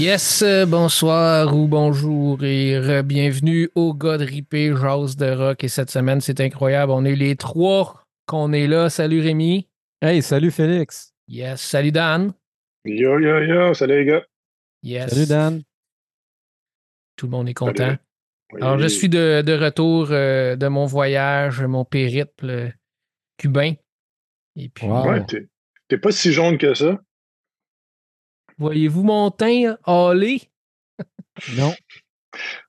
Yes, euh, bonsoir ou bonjour et bienvenue au God Ripé Jazz de Rock. Et cette semaine, c'est incroyable. On est les trois qu'on est là. Salut Rémi. Hey, salut Félix. Yes, salut Dan. Yo, yo, yo, salut les gars. Yes. Salut Dan. Tout le monde est content. Alors, je suis de, retour euh, de mon voyage, mon périple cubain. Et puis, ouais, t'es pas si jaune que ça. Voyez-vous mon teint hâlé? non.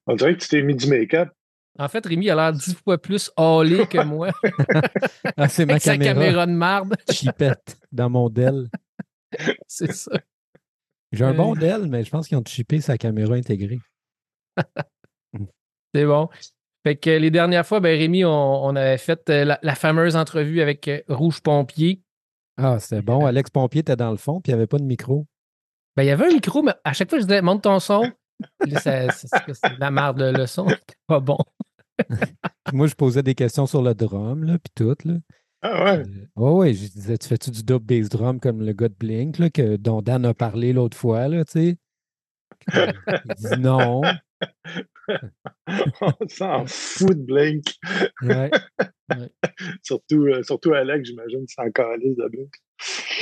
On dirait que tu t'es mis du make-up. En fait, Rémi a l'air dix fois plus hâlé que moi. ah, c'est ma caméra. Sa caméra de marde. Chipette dans mon Dell. c'est ça. J'ai un bon Dell, mais je pense qu'ils ont chippé sa caméra intégrée. c'est bon. Fait que les dernières fois, ben, Rémi, on, avait fait euh, la, fameuse entrevue avec euh, Rouge Pompier. Ah, c'était bon. Alex Pompier était dans le fond, puis il n'y avait pas de micro. Ben, il y avait un micro, mais à chaque fois, je disais, monte ton son. c'est la merde, le, son. pas bon. Moi, je posais des questions sur le drum, là, puis tout, là. Ah ouais? Euh, ouais, je disais, tu fais-tu du dub bass drum comme le gars de Blink, là, que, dont Dan a parlé l'autre fois, là, tu sais? Il dit non. On s'en fout de Blink. Ouais. surtout, euh, surtout Alex, j'imagine, c'est encore liste de Blink.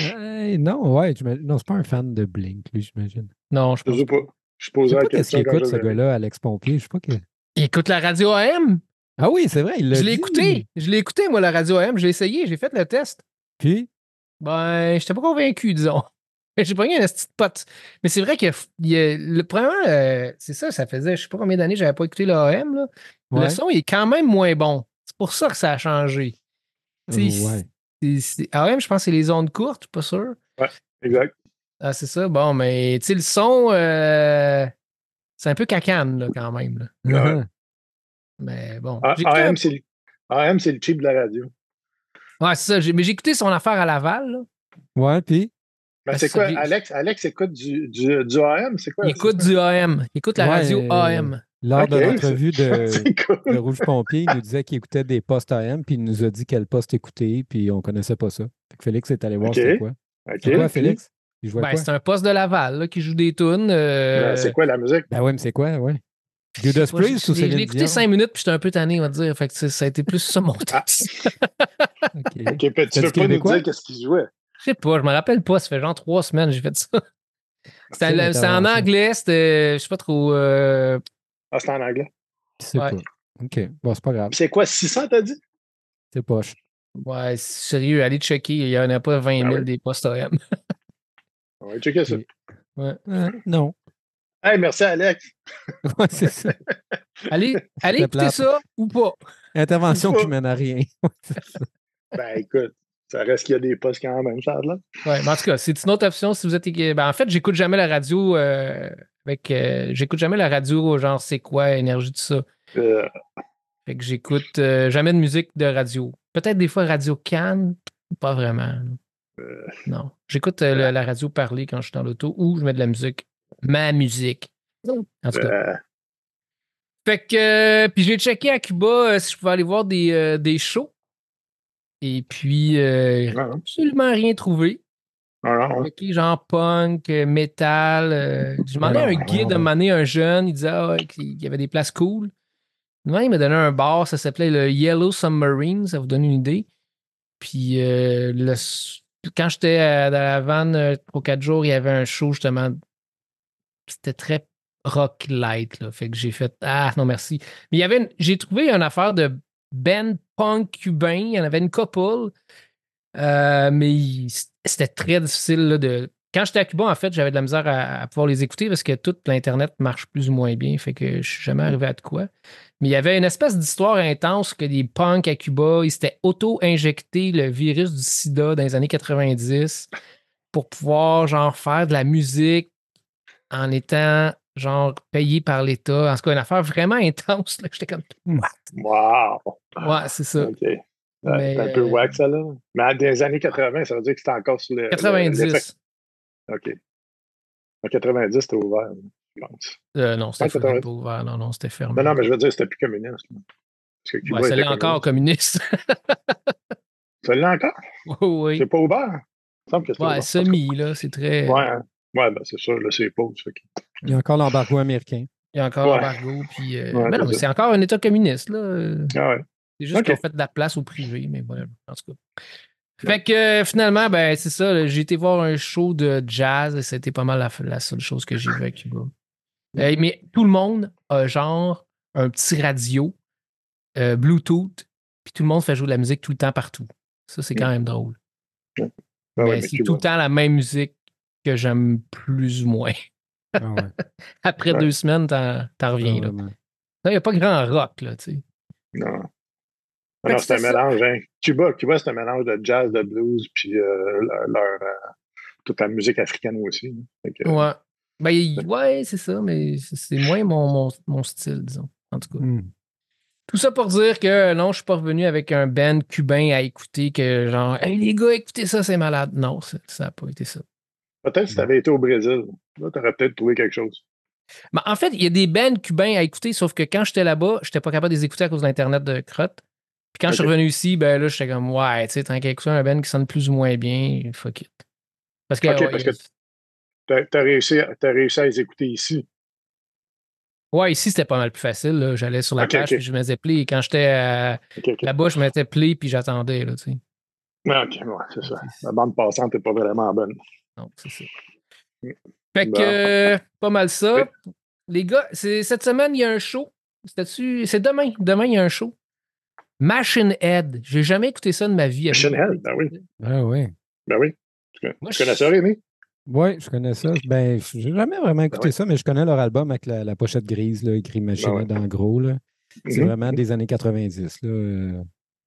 Euh, non, ouais, non, c'est pas un fan de Blink, lui, j'imagine. Non, je pense sais pas. Je pose la Qu'est-ce qu'il écoute, ce gars-là, Alex Pompier? Je sais pas que. Il écoute la radio AM. Ah oui, c'est vrai, il Je l'ai écouté. Je l'ai écouté, moi, la radio AM. J'ai essayé, j'ai fait le test. Puis? Ben, j'étais pas convaincu, disons. J'ai pas eu un petit pote. Mais c'est vrai que le premier, euh, c'est ça, ça faisait, je sais pas combien d'années j'avais pas écouté l'AM. Le son est quand même moins bon. C'est pour ça que ça a changé. ouais. AM, je pense que c'est les ondes courtes, pas sûr. Ouais, exact. Ah, c'est ça. Bon, mais tu sais, le son, euh, c'est un peu cacane, là, quand même. Mais bon. AM, c'est le, cheap de la radio. Ouais, c'est ça. Mais j'ai écouté son affaire à Laval. Là. Ouais, puis? Ben, c'est quoi, Alex, Alex écoute du, du, du AM? C'est quoi? Il écoute du AM. Il écoute la radio AM. Lors de l'entrevue de, Rouge Pompier, il nous disait qu'il écoutait des postes AM, puis il nous a dit quel poste écouter, puis on ne connaissait pas ça. Félix est allé voir c'était quoi. C'est quoi, Félix? Ben, c'est un poste de Laval là, qui joue des tunes. Euh, ben, c'est quoi la musique? Ben oui, mais c'est quoi, ouais. Judas Priest ou Céline J'ai écouté cinq minutes, puis j'étais un peu tanné, on va dire. Fait que ça a été plus ça mon ah. texte. OK, tu peux pas nous dire qu'est-ce qu'il jouait? Je sais pas, je me rappelle pas. Ça fait genre trois semaines que j'ai fait ça. C'était en anglais, c'était, je sais pas trop. Euh, ah, c'était en anglais? C'est pas. OK. Bon, c'est pas grave. C'est quoi, 600, t'as dit? C'est poche. Ouais, sérieux, allez checker. Il n'y en a pas 20 000 ah des postes OM. On va checker ça. Ouais. Euh, non. Hey, merci Alex. ouais, c'est ça. allez, allez écouter ça ou pas? Intervention qui mène à rien. ben écoute, ça reste qu'il y a des postes quand même, ça là. Ouais, mais en tout cas, c'est une autre option si vous êtes. Ben, en fait, j'écoute jamais la radio euh, avec. Euh, j'écoute jamais la radio, genre c'est quoi, énergie, tout ça. Euh. Fait que j'écoute jamais de musique de radio. Peut-être des fois Radio Cannes, pas vraiment. Non. J'écoute la radio parler quand je suis dans l'auto ou je mets de la musique ma musique. En tout cas. Euh. Fait que, euh, puis j'ai checké à Cuba euh, si je pouvais aller voir des, des shows. Et puis, absolument rien trouvé. Genre punk, metal. j'ai demandé à un guide de m'amener un jeune. Il disait ah, qu'il y avait des places cool. il m'a donné un bar, ça s'appelait le Yellow Submarine, ça vous donne une idée. Puis le, quand j'étais dans la vanne pour quatre jours, il y avait un show justement c'était très rock light. Là. Fait que j'ai fait Ah non, merci. Mais il y avait j'ai trouvé une affaire de band punk cubain. Il y en avait une couple. Euh, mais c'était très difficile de. Quand j'étais à Cuba, en fait, j'avais de la misère à, pouvoir les écouter parce que tout l'Internet marche plus ou moins bien. Fait que je suis jamais arrivé à de quoi. Mais il y avait une espèce d'histoire intense que les punks à Cuba, ils s'étaient auto-injectés le virus du sida dans les années 90 pour pouvoir genre faire de la musique en étant genre payé par l'État. En tout cas, une affaire vraiment intense. J'étais comme Wow! Ouais, c'est ça. C'est un peu euh, wack, ça, là. Mais dans les années 80, ça veut dire que c'était encore sur le. 90. OK. En 90, c'était ouvert, je pense. Euh, non, c'était pas ouvert. Non, non, c'était fermé. Non, non, mais je veux dire, c'était plus communiste. Parce que ouais, c'est encore communiste. ça l'est encore? Oui, oui. C'est pas ouvert? ouais, semi, là, c'est très. Ouais. Ouais, ben, c'est sûr, là, c'est pause. Il y a encore l'embargo américain. Il y a encore l'embargo. Puis, mais non, c'est encore un État communiste. Là. Ah ouais. C'est juste qu'on fait de la place au privé, mais voilà, en tout cas. Fait que finalement, ben c'est ça, j'ai été voir un show de jazz et c'était pas mal la, seule chose que j'ai vue à Cuba. mais tout le monde a genre un petit radio, euh, Bluetooth, puis tout le monde fait jouer de la musique tout le temps partout. Ça, c'est quand même drôle. Ben c'est tout le temps la même musique que j'aime plus ou moins. Ah Après deux semaines, t'en reviens. là. Il n'y a pas grand rock, là, tu sais. Non. Non, c'est un mélange. Hein. Cuba, Cuba c'est un mélange de jazz, de blues, puis euh, leur, euh, toute la musique africaine aussi. ouais. Ben, ouais, c'est ça, mais c'est moins mon, mon, style, disons. En tout cas. Hmm. Tout ça pour dire que non, je suis pas revenu avec un band cubain à écouter que genre Hey les gars, écoutez ça, c'est malade. Non, ça n'a pas été ça. Peut-être si tu avais été au Brésil, là, tu aurais peut-être trouvé quelque chose. Ben, en fait, il y a des bands cubains à écouter, sauf que quand j'étais là-bas, je n'étais pas capable de les écouter à cause de l'Internet de crotte. Puis quand je suis revenu ici, ben là, j'étais comme, ouais, tu sais, tant qu'à écouter un band qui sonne plus ou moins bien, fuck it. Parce que, parce que t'as, réussi, as réussi à les écouter ici. Ouais, ici, c'était pas mal plus facile. J'allais sur la page puis je me mettais play. Quand j'étais là-bas, je mettais play puis j'attendais, là, tu sais. OK, ouais, c'est ça. La bande passante n'est pas vraiment bonne. Non, c'est ça. Mm. Fait que, pas mal ça. Les gars, cette semaine, il y a un show. C'est demain. Demain, il y a un show. Machine Head. J'ai jamais écouté ça de ma vie. Machine Head, ben oui. Ah oui. Ben oui. Tu, connais ça, Rémi? Oui, je connais ça. Ben, j'ai jamais vraiment ben écouté ça, mais je connais leur album avec la, pochette grise, là, écrit Machine ben Head en gros. C'est mhm. vraiment des années 90, là, euh,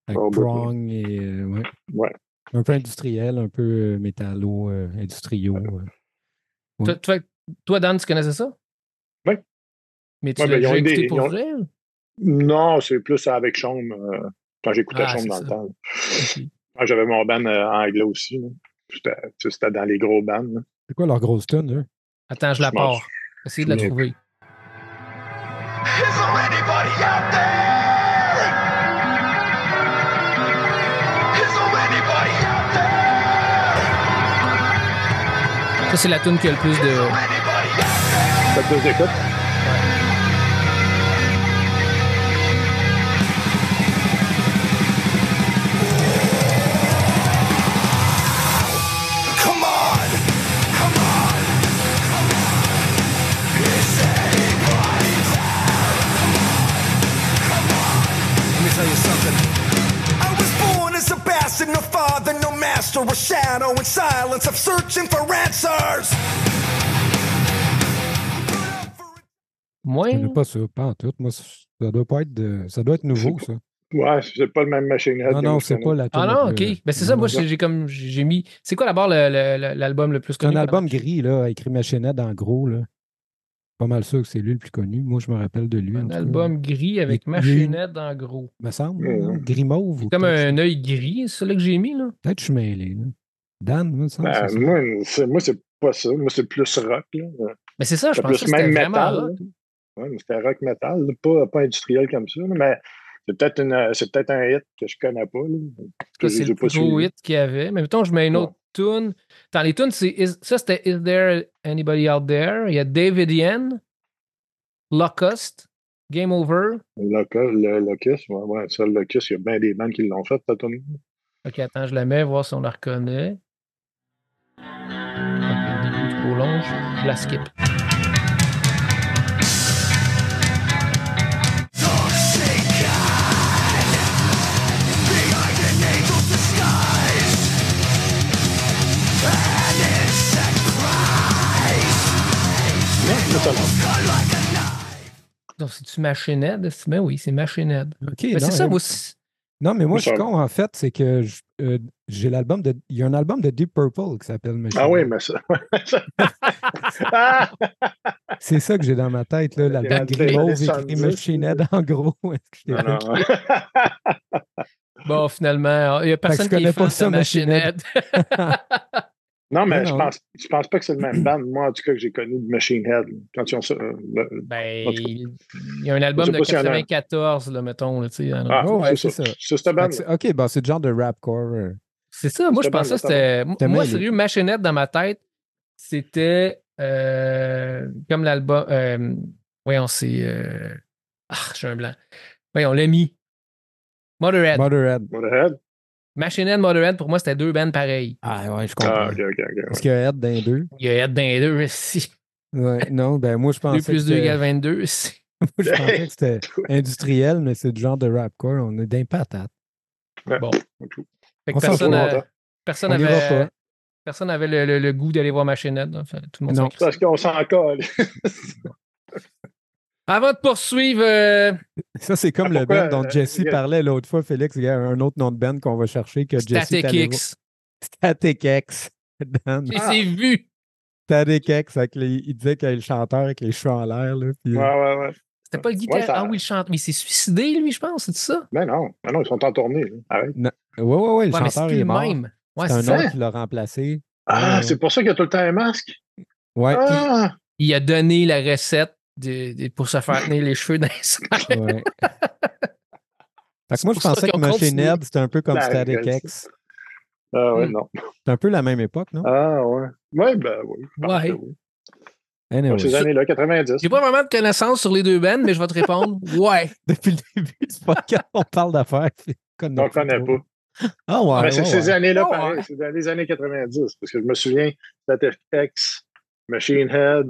avec oh, Prong et. Euh, ouais. ouais. Un peu industriel, un peu euh, métallo, industriaux. Toi, Dan, tu connaissais ça? Oui. Mais tu l'as déjà écouté pour vrai? Non, c'est plus avec Chaume, euh, quand j'écoutais ah, Chaume dans le temps. J'avais mon band euh, anglais aussi. C'était dans les gros bands. C'est quoi leur grosse tune, eux? Attends, je la pars. Essayez de la trouver. Is there anybody out there? Is there anybody out there? Ça, c'est la tune qui a le plus de. Ça plus d'écoute? Shadow in silence of searching for answers. Moi. Je connais pas ça, pas en tout. Moi, ça doit pas être de... ça doit être nouveau, ça. Ouais, c'est pas le même machine Non, non, c'est pas la Ah non, ok. Ben c'est ça, moi, j'ai comme j'ai mis. C'est quoi d'abord l'album le, plus connu? C'est un album gris, là, écrit Machine en gros, là pas mal sûr que c'est lui le plus connu. Moi, je me rappelle de lui. Un album gris avec machinette en gros. Me semble, gris mauve. comme un œil gris, c'est celui que j'ai mis. là. Peut-être que je suis mêlé. Là. Dan, moi, ça, ben, moi, c'est pas ça. Moi, c'est plus rock. Là. Mais c'est ça, je pense que c'était rock. Ouais, c'était rock metal, pas, pas industriel comme ça. mais c'est peut-être peut un hit que je connais pas. C'est le plus gros hit qu'il y avait. Mais mettons, je mets une autre tune. Dans les tunes, ça c'était Is There Anybody Out There? Il y a David Yen, Locust, Game Over. Locust, le Locust, ouais, ouais, ça, le Locust, il y a bien des bandes qui l'ont fait, ta tune. Ok, attends, je la mets, voir si on la reconnaît. Trop long, je la skip. Donc, c'est-tu Machine Head? Ben oui, c'est Machine Head. c'est ça, moi aussi. Non, mais moi, je suis con, en fait, c'est que euh, j'ai l'album de. Il y a un album de Deep Purple qui s'appelle Machine Ah oui, mais ça. c'est ça que j'ai dans ma tête, là. L'album Grimose écrit Machine Head en gros. bon, finalement, il n'y a personne qui connaît pas ça, Machine Head. Non, mais, je, pense, je pense pas que c'est le même band, moi, en tout cas, que j'ai connu de Machine Head. Quand ils ont ça. Euh, ben, il y a un album de 94, là, mettons. Là, ah, oh, ouais, c'est ça. C'est band. OK, bon, c'est le genre de rapcore. Euh. C'est ça. Moi, je pensais que c'était. Moi, sérieux, Machine Head dans ma tête, C'était euh, comme l'album. Euh, voyons, c'est. Euh, ah, j'ai un blanc. Voyons, l'a mis. Motorhead. Motorhead. Motorhead. Machine Head, Motorhead, pour moi, c'était deux bands pareils. Ah ouais, je comprends. Ah, ok, ok. Est-ce qu'il y a Head dans les deux? Il y a Head dans les deux, si. Ouais, non, ben moi, je 2 pensais. plus que 2 c'était- égale 22. si. Moi, je pensais que c'était industriel, mais c'est du genre de rapcore. On est d'un patate. Bon. Fait que personne a- personne On ira avait, pas. personne avait le, le- le goût d'aller voir Machine Head. Enfin, tout le monde. Parce qu'on s'en colle. Avant de poursuivre, euh, Ça, c'est comme Ah, le band dont euh, Jesse parlait l'autre fois, Félix. Il y a un autre nom de band qu'on va chercher que Jesse. Static X. Static X. Dan. Ah. vu. Static X, avec les- il disait qu'il y avait le chanteur avec les cheveux en l'air. Là, puis, euh, Ouais, ouais, ouais. C'était pas le guitariste. ça- Ah oui, il chante. Mais il s'est suicidé, lui, je pense, c'est ça? Ben non, ben non, ils sont en tournée. Arrête. ouais, ouais, ouais, le Ouais, mais chanteur est le mort. même. Ouais, c'est c'est un ça. autre qui l'a remplacé. Ah, c'est pour ça qu'il y a tout le temps un masque? Ouais. Ah! Il a donné la recette de- de- pour se faire tenir les cheveux dans les ouais. Fait que moi, je pensais que Machine. Head, c'était un peu comme Ben, Static X. Ah ouais, Hmm. non. C'est un peu la même époque, non? Ah ouais. Ouais, ben oui. Ouais. oui. Anyway, Ces années-là, 90. J'ai pas vraiment de connaissances sur les deux bands, mais je vais te répondre. Ouais. depuis le début du podcast, on parle d'affaires. On ne connaît pas. Ah ouais, Mais c'est ouais, ces ouais. années-là, Ouais. pareil. C'est dans les années 90. Parce que je me souviens, Static X, Machine Head.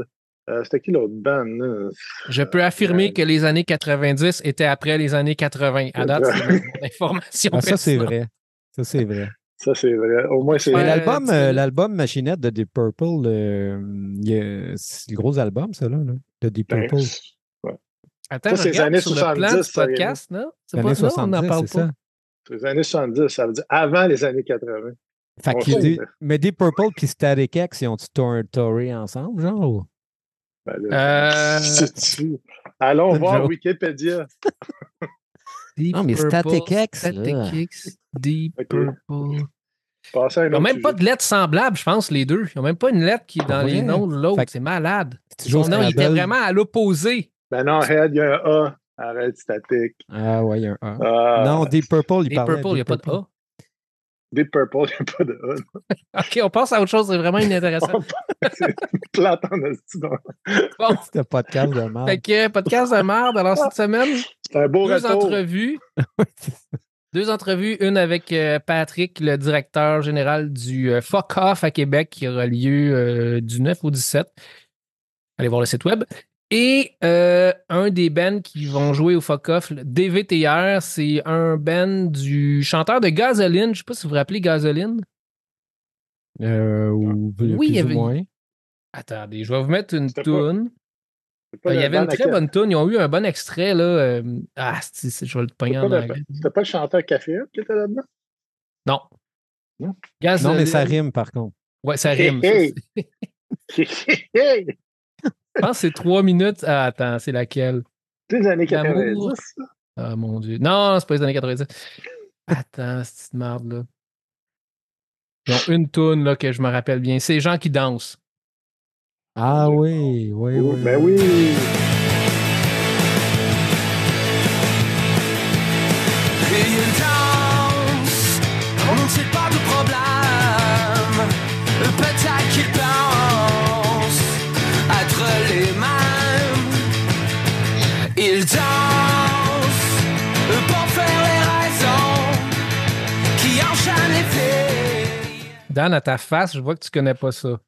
Euh, C'était qui l'autre band? là? Je peux affirmer que les années 90 étaient après les années 80. À date, c'est mon information. Ah, ça, c'est vrai. Ça, c'est vrai. Ça, c'est vrai. Au moins, c'est. L'album, euh, l'album Machinette de Deep Purple, euh, c'est le gros album, ça, là, là, de Deep Ben, Purple. Attends, c'est les années sur le plan 70, du ça, podcast, non? C'est Les pas années ça, on 70, n'en parle c'est pas. ça. C'est les années 70. Ça veut dire avant les années 80. Fait On qu'il sait. dit- mais Deep Purple puis Static X, ils ont-tu tour- touré ensemble, genre? Ben, là, Euh, Allons voir joke. Wikipédia. Deep Non, mais Static X. Static Deep Ok. Purple. Ils n'ont même pas de lettres semblables, je pense, les deux. Ils n'ont même pas une lettre qui est dans Ouais. les noms de l'autre. C'est malade. Son nom, il était vraiment à l'opposé. Ben non, Head, il y a un A. Arrête, statique. Ah ouais, il y a un A. Ah, non, Deep Purple, il Deep parlait Purple, il n'y a pas de A. Deep Purple, il n'y a pas de A. OK, on passe à autre chose. C'est vraiment inintéressant. c'est plate en. Bon, C'était un podcast de merde. fait que podcast de merde. Alors, cette semaine, un beau deux retour. entrevues. Deux entrevues, une avec euh, Patrick, le directeur général du euh, Fuck Off à Québec, qui aura lieu euh, du 9 au 17. Allez voir le site web. Et euh, un des bands qui vont jouer au Fuck Off, DVTR, c'est un band du chanteur de Gasoline. Je ne sais pas si vous vous rappelez Gasoline. Euh, ou plus Oui, il y ou avait- moins. Attendez, je vais vous mettre une toune. Pas Euh, Il y avait une très bonne toune. Ils ont eu un bon extrait. Là. euh, Ah, c'est- c'est- je vais le pogner en pas, le- anglais. c'était pas le chanteur Café qui était là-dedans? Non. Non? Gasoline. Non, mais ça rime, par contre. Ouais, ça rime. Hey, hey! Je pense que c'est trois minutes. Ah, attends, c'est laquelle? Les années L'amour. 90. ça. Ah, mon Dieu. Non, c'est pas les années 90. Attends, cette petite merde, là. Ils ont une toune, là, que je me rappelle bien. C'est les gens qui dansent. Ah oui, oui, Oh, oui. ben oui. Dan, à ta face, je vois que tu connais pas ça.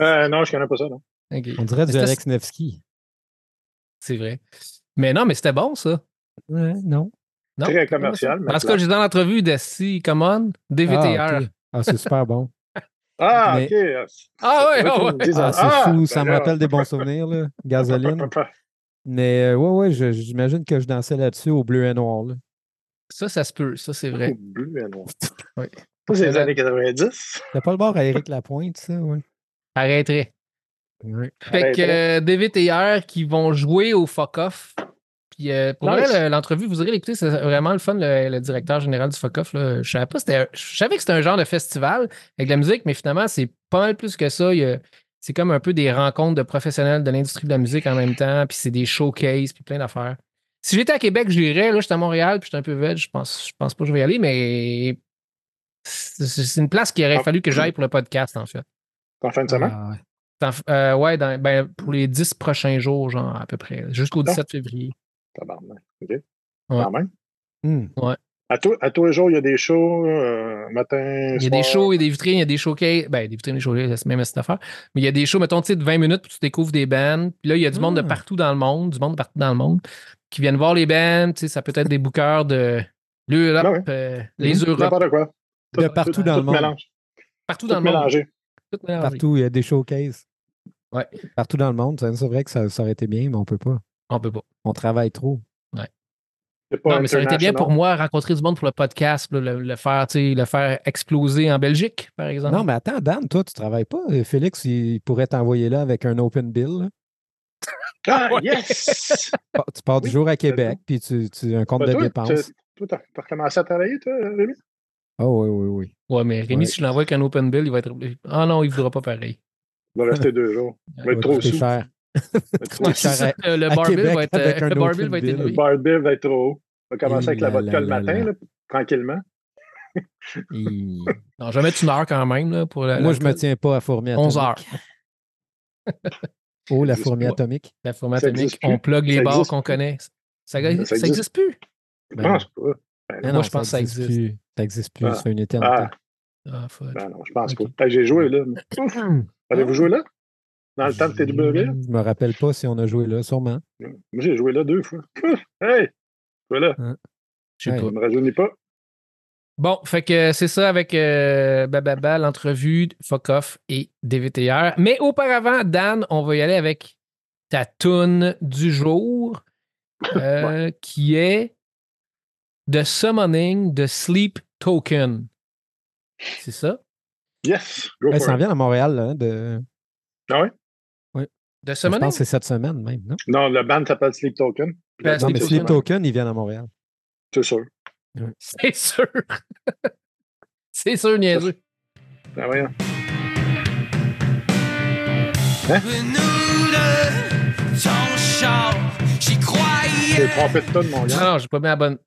Euh, non, je connais pas ça, non. On dirait du Alex Nevsky. C'est vrai. Mais non, mais c'était bon, ça. Ouais, non. Non? Très commercial. tout cas, j'ai dans l'entrevue de Si, come on, DVTR. Ah. Ah, c'est super bon. Ah, Mais- ok. Ah ouais, ah ouais. Ah, c'est ah, fou, ben ça me rappelle des bons souvenirs, là. Gasoline. Mais euh, ouais, ouais, j'imagine que je dansais là-dessus au bleu et noir. Là. Ça, ça se peut. Ça, c'est vrai. Bleu et noir. Oui. C'est les années 90. T'as pas le bord à Éric Lapointe, ça, ouais? Arrêterait. Ouais. Fait que euh, DVTR qui vont jouer au fuck off. Puis euh, pour l'entrevue, vous irez l'écouter, c'est vraiment le fun, le, le directeur général du fuck off. là. Je savais pas, c'était un- je savais que c'était un genre de festival avec de la musique, mais finalement, c'est pas mal plus que ça. Il y a- C'est comme un peu des rencontres de professionnels de l'industrie de la musique en même temps, puis c'est des showcases, puis plein d'affaires. Si j'étais à Québec, j'irais. Là, j'étais à Montréal, puis j'étais un peu veg. Je pense, je pense pas que je vais y aller, mais c'est une place qu'il aurait Ah. fallu que j'aille pour le podcast, en fait. En fin de semaine? Ah, ouais, euh, ben, pour les 10 prochains jours, genre, à peu près, jusqu'au 17 ah. février. Tabarnak. OK. Quand même. Hmm. Ouais. À, à tous les jours, il y a des shows, euh, matin, Il y a des shows, il y a des vitrines, il y a des showcases. Ben, des vitrines, des showcases, c'est même cette affaire. Mais il y a des shows, mettons, tu sais, de 20 minutes, puis tu découvres des bands. Puis là, il y a du monde de ah. partout dans le monde, du monde de partout dans le monde, qui viennent voir les bands. Tu sais, ça peut être des bookers de l'Europe, ben euh, les mhm. Europes. quoi. De partout dans le monde. Partout dans le monde. Tout Partout, il y a des showcases. Ouais. Partout dans le monde. C'est vrai que ça, ça aurait été bien, mais on peut pas. On peut pas. On travaille trop. Non, mais ça aurait été bien pour moi rencontrer du monde pour le podcast, le, faire, le faire exploser en Belgique, par exemple. Non, mais attends, Dan, toi, tu travailles pas. Félix, il pourrait t'envoyer là avec un open bill. Ah, yes! tu pars du jour à Québec, puis tu, as un compte de dépenses. Toi, tu as recommencé à travailler, toi, Rémi? Oh oui, oui, oui. Ouais, mais Rémi, si je l'envoie avec un open bill, il va être. Ah non, il ne voudra pas pareil. Il va rester deux jours. Il va être trop sous. cher. le bar bill va être, le bar va être Le bar bill va être trop haut. On va commencer avec la vodka le matin, tranquillement. non, je vais mettre une heure quand même. Là, pour Moi, je ne me tiens pas à fourmi atomique. 11 heures. oh, la fourmi atomique. La fourmi atomique. On plug les bars qu'on connaît. Ça n'existe plus? Je pense pas. Ben moi, je pense que ça existe. Plus. Ça n'existe plus. Ça fait une éternité. Ah, ah ben non, je pense pas. J'ai joué là. Avez-vous joué là? Dans le temps de TW? Je me rappelle pas si on a joué là, sûrement. Moi, j'ai joué là deux fois. hey! Voilà. Hein? Je ne me rajeunis pas. Bon, fait que c'est ça avec euh, Bababa, l'entrevue, Fuck Off et DVTR. Mais auparavant, Dan, on va y aller avec ta toune du jour, euh, qui est The Summoning de Sleep Token. C'est ça? Yes. Go ça vient à Montréal, là, de... Ah ouais? Oui. De Summoning? Je pense que c'est cette semaine même, non? Non, le band s'appelle Sleep Token. Ben, non, mais Sleep Token, ils viennent à Montréal. C'est sûr. C'est sûr. c'est sûr, niaiseux. Ben voyons. Hein? J'y croyais. J'ai trompé de tonne, mon gars. Non, non, j'ai pas mis la bonne.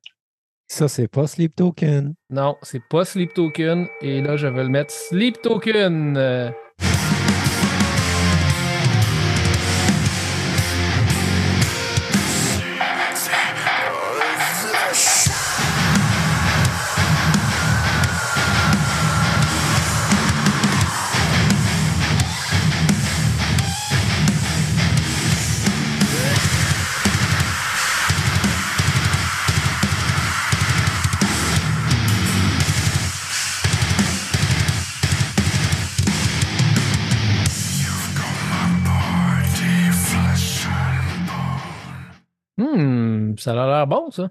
Ça, c'est pas Sleep Token. Non, c'est pas Sleep Token. Et là, je vais le mettre Sleep Token. Ça a l'air bon, ça.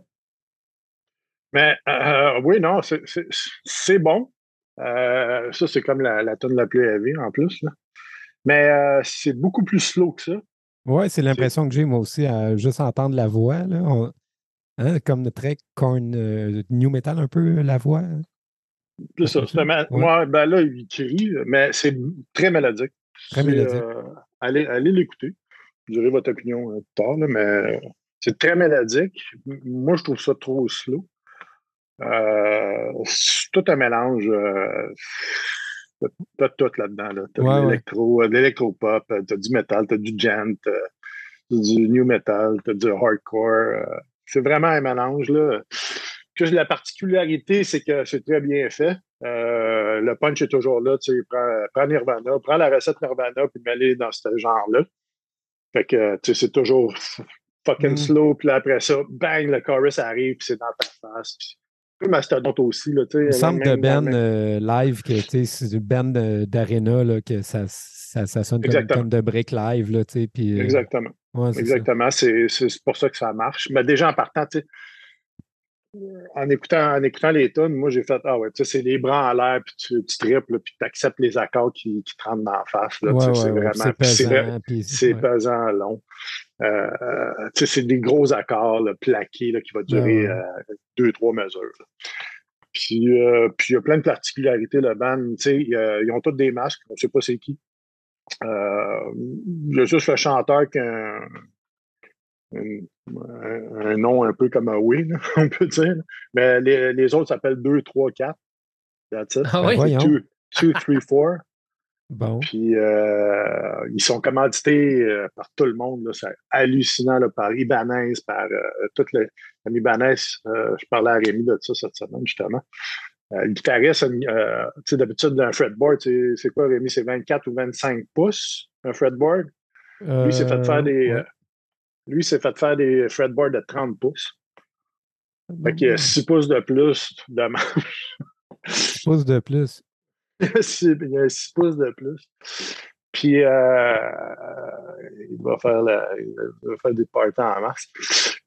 Mais euh, oui, non, c'est bon. Euh, ça, c'est comme la, la tonne la plus heavy en plus. Mais euh, c'est beaucoup plus slow que ça. Oui, c'est l'impression que j'ai moi aussi à juste entendre la voix. Là. Hein, comme très corn new metal un peu la voix. C'est ça. Moi, ben là, il crie, mais c'est très mélodique. Très mélodique. allez allez l'écouter. Vous aurez votre opinion plus tard, mais c'est très mélodique. Moi, je trouve ça trop slow. Euh, c'est tout un mélange. Euh, t'as tout là-dedans. Là. T'as de l'électro, de l'électro-pop, t'as du metal, t'as du gent, t'as du new metal, t'as du hardcore. Euh, c'est vraiment un mélange. Là. La particularité, c'est que c'est très bien fait. le punch est toujours là. Tu sais, prends, prends Nirvana, prends la recette Nirvana puis mets dans ce genre-là. Fait que, tu sais, c'est toujours fucking mm. slow, puis après ça, bang, le chorus arrive, puis c'est dans ta face. Puis mastodonte aussi. Là, Il me semble de Ben euh, live, que c'est du Ben d'Arena, que ça, ça, ça sonne comme, comme, de break live. Là, puis, euh, Exactement. Exactement. C'est pour ça que ça marche. Mais déjà en partant, en écoutant, en écoutant les tonnes, moi j'ai fait Ah ouais, tu sais, c'est les bras en l'air, puis tu, tu triples, puis tu acceptes les accords qui, qui te rentrent dans la face. Là, c'est vraiment c'est pesant, long. Euh, c'est des gros accords là, plaqués là, qui vont durer euh, deux, trois mesures. Puis, euh, puis il y a plein de particularités, le band. ils ont tous des masques, on ne sait pas c'est qui. il y a juste le chanteur qui a un, nom un peu comme un oui, on peut dire. Mais les, les autres s'appellent 2, 3, 4. That's it. Ah oui? 2, 3, 4. Bon. Puis euh, ils sont commandités euh, par tout le monde. C'est hallucinant là, par Ibanez, par euh, toute le, Ibanez. je parlais à Rémi de ça cette semaine, justement. le guitariste, d'habitude, un fretboard, c'est quoi, Rémi? C'est 24 ou 25 pouces, un fretboard? Lui, s'est fait faire des. lui, s'est fait faire des fretboards de 30 pouces. Fait qu'il y a 6 pouces de plus de manche. 6 pouces de plus. il y a 6 pouces de plus. Puis, euh, il, va faire il va faire des parties en mars.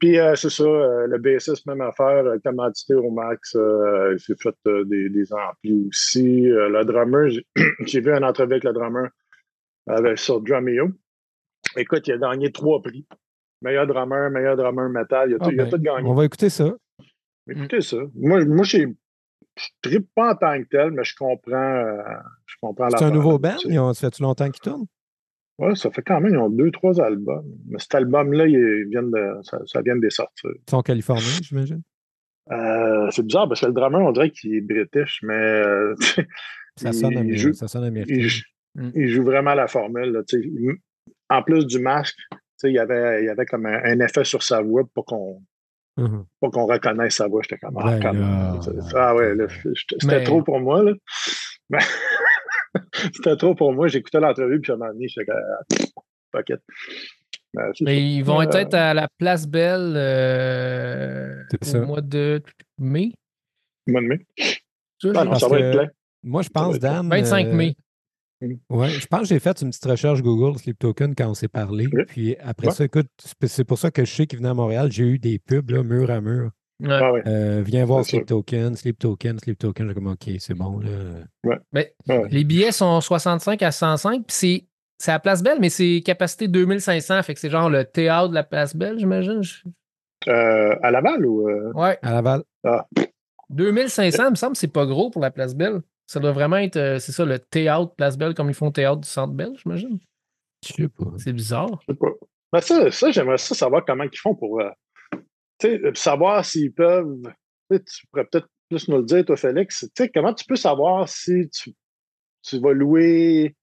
Puis, euh, c'est ça, euh, le BSS, même affaire, commandité au max, il s'est fait des, des, amplis aussi. le drummer, j'ai vu un entrevue avec le drummer avec, sur Drumeo. Écoute, il a gagné trois prix. Meilleur drummer, meilleur drummer metal, il a, ah tout, ben, gagné. On va écouter ça. Écoutez ça. Moi, moi j'ai je ne pas en tant que tel, mais je comprends, euh, je comprends C'est un nouveau band? ça fait-tu longtemps qu'ils tournent? Oui, ça fait quand même, ils ont deux, trois albums. Mais cet album-là, ça, ça, vient de les sortir. Ils sont californiens, j'imagine? Euh, c'est bizarre parce que le drummer, on dirait qu'il est british, mais. Euh, ça, sonne américain, ça sonne américain. Mm. Il, joue vraiment la formule. en plus du masque, il y, avait, il y avait comme un effet sur sa voix pour qu'on Mm-hmm. Pas qu'on reconnaisse sa voix, j'étais comme, ah, ah ouais, c'était trop pour moi, là. c'était trop pour moi. J'écoutais l'entrevue, puis à un moment donné, j'étais comme, pocket. Ben, Mais ils vont être euh, à la Place Belle euh, au mois de mai. mois de mai. Ça, ah, ça va être plein. Moi, je pense, Dan. 25 mai. Oui, je pense que j'ai fait une petite recherche Google Sleep Token quand on s'est parlé. Puis après ça, écoute, c'est pour ça que je sais qu'il venait à Montréal. J'ai eu des pubs là, mur à mur. Ah euh, viens voir Sleep Token, Sleep Token, Sleep Token. J'ai comme OK, c'est bon. Là. Mais, les billets sont 65 à 105. Puis c'est à Place Belle, mais c'est capacité 2500. Fait que c'est genre le théâtre de la Place Belle, j'imagine. Euh, à Laval ou. Euh? Ouais. À Laval. Ah. 2500, il me semble, c'est pas gros pour la Place Belle. Ça doit vraiment être, euh, c'est ça, le théâtre Place Belle, comme ils font théâtre du Centre Belle, j'imagine. Je sais pas. C'est bizarre. Je sais pas. Mais ça, ça j'aimerais ça savoir comment ils font pour euh, savoir s'ils peuvent. Tu pourrais peut-être plus nous le dire, toi, Félix. Comment tu peux savoir si tu, tu vas louer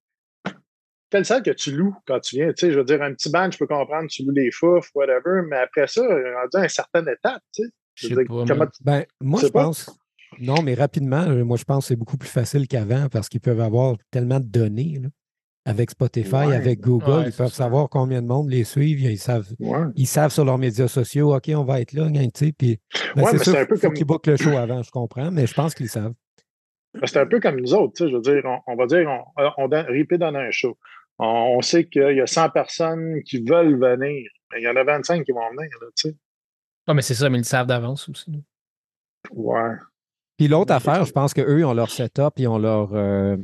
quelle salle que tu loues quand tu viens? je veux dire, un petit band, je peux comprendre, tu loues les fouf, whatever, mais après ça, rendu à une certaine étape, tu sais. Je sais pas, ben, moi, je pense. Non, mais rapidement, euh, moi, je pense que c'est beaucoup plus facile qu'avant parce qu'ils peuvent avoir tellement de données. Avec Spotify, avec Google, ils peuvent savoir combien de monde les suivent. Ils savent, ils savent sur leurs médias sociaux, OK, on va être là, puis ben, c'est sûr qu'il faut qu'ils bookent le show avant, je comprends, mais je pense qu'ils savent. Ben, c'est un peu comme nous autres, je veux dire, on, va dire, on, on, dans un show. On, sait qu'il y a 100 personnes qui veulent venir, mais il y en a 25 qui vont venir, tu sais. Ah, mais c'est ça, mais ils le savent d'avance aussi. Ouais. Puis l'autre affaire, je pense qu'eux, ils ont leur setup, ils ont leur. Euh,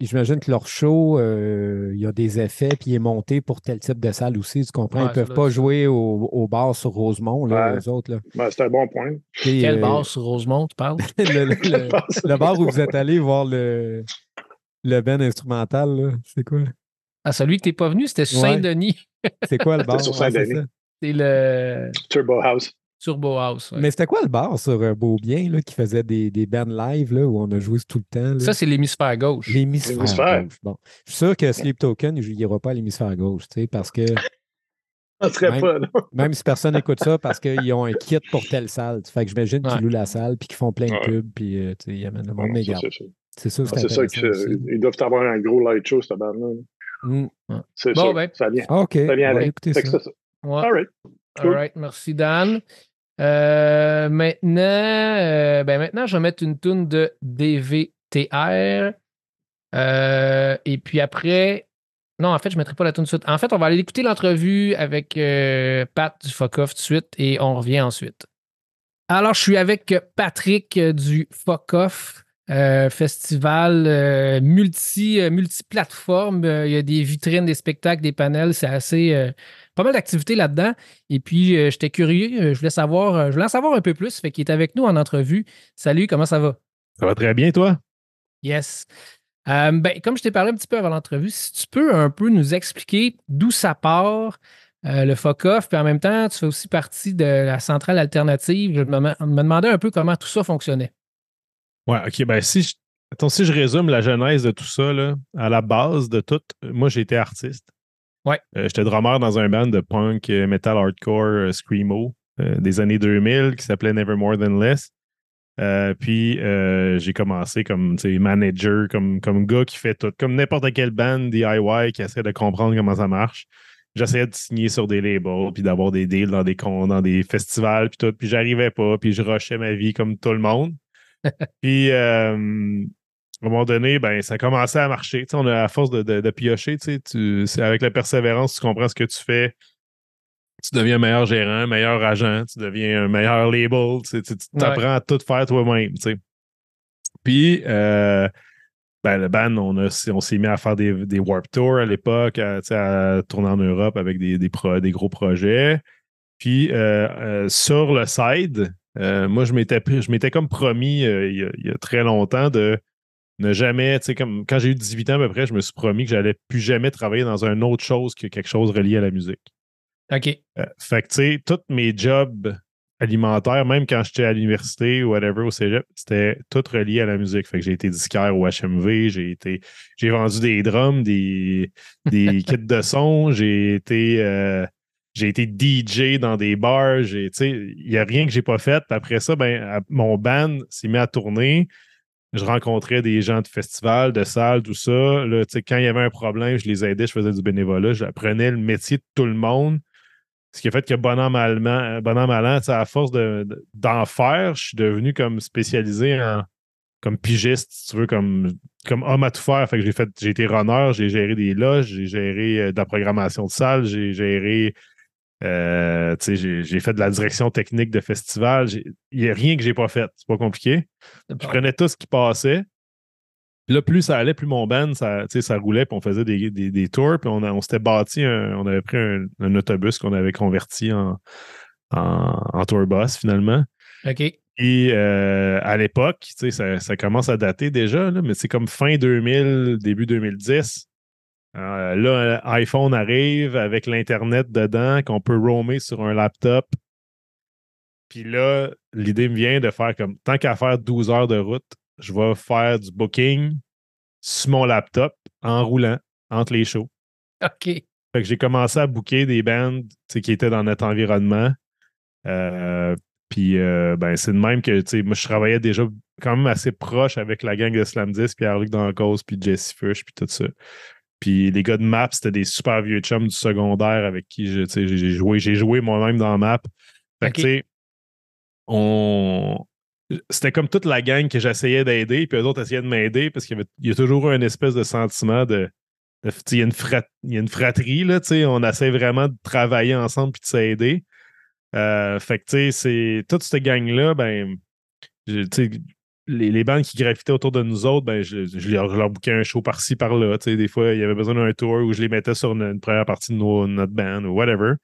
j'imagine que leur show, euh, il y a des effets, puis il est monté pour tel type de salle aussi, tu comprends? ils ne peuvent pas jouer au, bar sur Rosemont, là, les autres. Là. c'est un bon point. Quel euh, bar sur Rosemont, tu parles? le, bar où vous êtes allé voir le, le ben instrumental, c'est quoi? Ah, celui que tu n'es pas venu, c'était sur Saint-Denis. c'est quoi le bar? sur Saint-Denis. c'est le. Turbo House. Turbo House. Mais c'était quoi le bar sur euh, Beaubien là, qui faisait des, des bands live là, où on a joué tout le temps? Ça, c'est l'hémisphère gauche. L'hémisphère gauche. Bon. Je suis sûr que Sleep Token, il aura pas à l'hémisphère gauche, tu sais, parce que. Ça serait même, pas, non? Même si personne n'écoute ça parce qu'ils ont un kit pour telle salle. Fait que j'imagine qu'ils louent la salle puis qu'ils font plein de pubs puis euh, ils amènent le monde. Mais c'est ça. C'est ça qu'ils doivent avoir un gros light show, cette bande-là. Mm. C'est bon, Ben. Ça vient. OK. Ça vient avec. Ça. Ça. All right. All right. Merci, Dan. Euh, maintenant, euh, ben maintenant, je vais mettre une toune de DVTR. Euh, et puis après, non, en fait, je ne mettrai pas la tune suite. En fait, on va aller écouter l'entrevue avec Pat du Fuck Off tout de suite et on revient ensuite. Alors, je suis avec Patrick du Fuck Off. Festival multi, multiplateforme. il y a des vitrines, des spectacles, des panels. C'est assez pas mal d'activités là-dedans. Et puis, euh, j'étais curieux, euh, je voulais savoir, euh, je voulais en savoir un peu plus. Fait qu'il est avec nous en entrevue. Salut, comment ça va? Ça va très bien, toi? Yes. ben, comme je t'ai parlé un petit peu avant l'entrevue, si tu peux un peu nous expliquer d'où ça part, le FOCOF, puis en même temps, tu fais aussi partie de la centrale alternative. Je me, me demandais un peu comment tout ça fonctionnait. Ouais, OK. Ben, si je Attends, si je résume la genèse de tout ça, là, à la base de tout, moi, j'ai été artiste. Ouais. Euh, J'étais drummer dans un band de punk, euh, metal, hardcore, euh, screamo euh, des années 2000 qui s'appelait Never More Than Less. Euh, puis j'ai commencé comme manager, comme, comme gars qui fait tout, comme n'importe quelle band DIY qui essaie de comprendre comment ça marche. J'essayais de signer sur des labels, puis d'avoir des deals dans des, dans des festivals, puis tout, puis j'arrivais pas, puis je rushais ma vie comme tout le monde. puis euh, à un moment donné, ben, ça commençait à marcher. Tu sais, on a à force de, de, de piocher, tu sais, tu- c'est avec la persévérance, tu comprends ce que tu fais. Tu deviens un meilleur gérant, un meilleur agent, tu deviens un meilleur label, tu t'apprends à tout faire toi-même. Puis, euh, ben, le band, on, a- on s'est mis à faire des, des Warp Tours à l'époque, à, tourner en Europe avec des, des, pro- des gros projets. Puis, euh, euh, sur le side, euh, moi, je m'étais je m'étais comme promis euh, il, y a, il y a très longtemps de ne jamais, tu sais, comme quand j'ai eu 18 ans à peu près, je me suis promis que j'allais plus jamais travailler dans une autre chose que quelque chose relié à la musique. OK. Euh, fait que, tu sais, tous mes jobs alimentaires, même quand j'étais à l'université ou whatever au cégep, c'était tout relié à la musique. Fait que j'ai été disquaire au HMV, j'ai été, j'ai vendu des drums, des, des kits de son, j'ai été, j'ai été DJ dans des bars, il n'y a rien que j'ai pas fait. Après ça, ben, mon band s'est mis à tourner. Je rencontrais des gens de festivals, de salles, tout ça. Là, quand il y avait un problème, je les aidais, je faisais du bénévolat, j'apprenais le métier de tout le monde. Ce qui a fait que bon an, mal an, bon an, mal an, tu sais, à force de- de- d'en faire, je suis devenu comme spécialisé en comme pigiste, si tu veux, comme, comme homme à tout faire. Fait que j'ai fait, j'ai été runner, j'ai géré des loges, j'ai géré euh, de la programmation de salle, j'ai géré, euh, j'ai fait de la direction technique de festival. Il n'y a rien que j'ai pas fait. C'est pas compliqué. Je prenais tout ce qui passait. Puis là, plus ça allait, plus mon band, ça, ça roulait, puis on faisait des, des, des tours, puis on, a- on s'était bâti, un- on avait pris un, un autobus qu'on avait converti en, en, en tour bus finalement. OK. Et euh, à l'époque, ça, ça commence à dater déjà, là, mais c'est comme fin 2000, début 2010. Euh, là, iPhone arrive avec l'Internet dedans, qu'on peut roamer sur un laptop. Puis là, l'idée me vient de faire comme tant qu'à faire 12 heures de route, je vais faire du booking sur mon laptop en roulant entre les shows. OK. Fait que j'ai commencé à booker des bands qui étaient dans notre environnement. Euh, puis euh, ben, c'est de même que moi je travaillais déjà quand même assez proche avec la gang de Slam 10, Pierre-Luc Dancause, puis Jesse Fush, puis tout ça. Puis les gars de Map, c'était des super vieux chums du secondaire avec qui j'ai joué, j'ai joué moi-même dans Map. Fait que tu sais, on. C'était comme toute la gang que j'essayais d'aider, puis eux autres essayaient de m'aider parce qu'il y, avait- il y a toujours eu une espèce de sentiment de. il, y a une frat- il y a une fratrie, là, tu sais, on essaie vraiment de travailler ensemble puis de s'aider. Euh, fait que, tu sais, c'est toute cette gang-là, ben, je- tu sais, les, les bandes qui gravitaient autour de nous autres, ben, je, je leur, bouquais un show par-ci, par-là. Des fois, il y avait besoin d'un tour où je les mettais sur une, une première partie de nos- notre band ou whatever.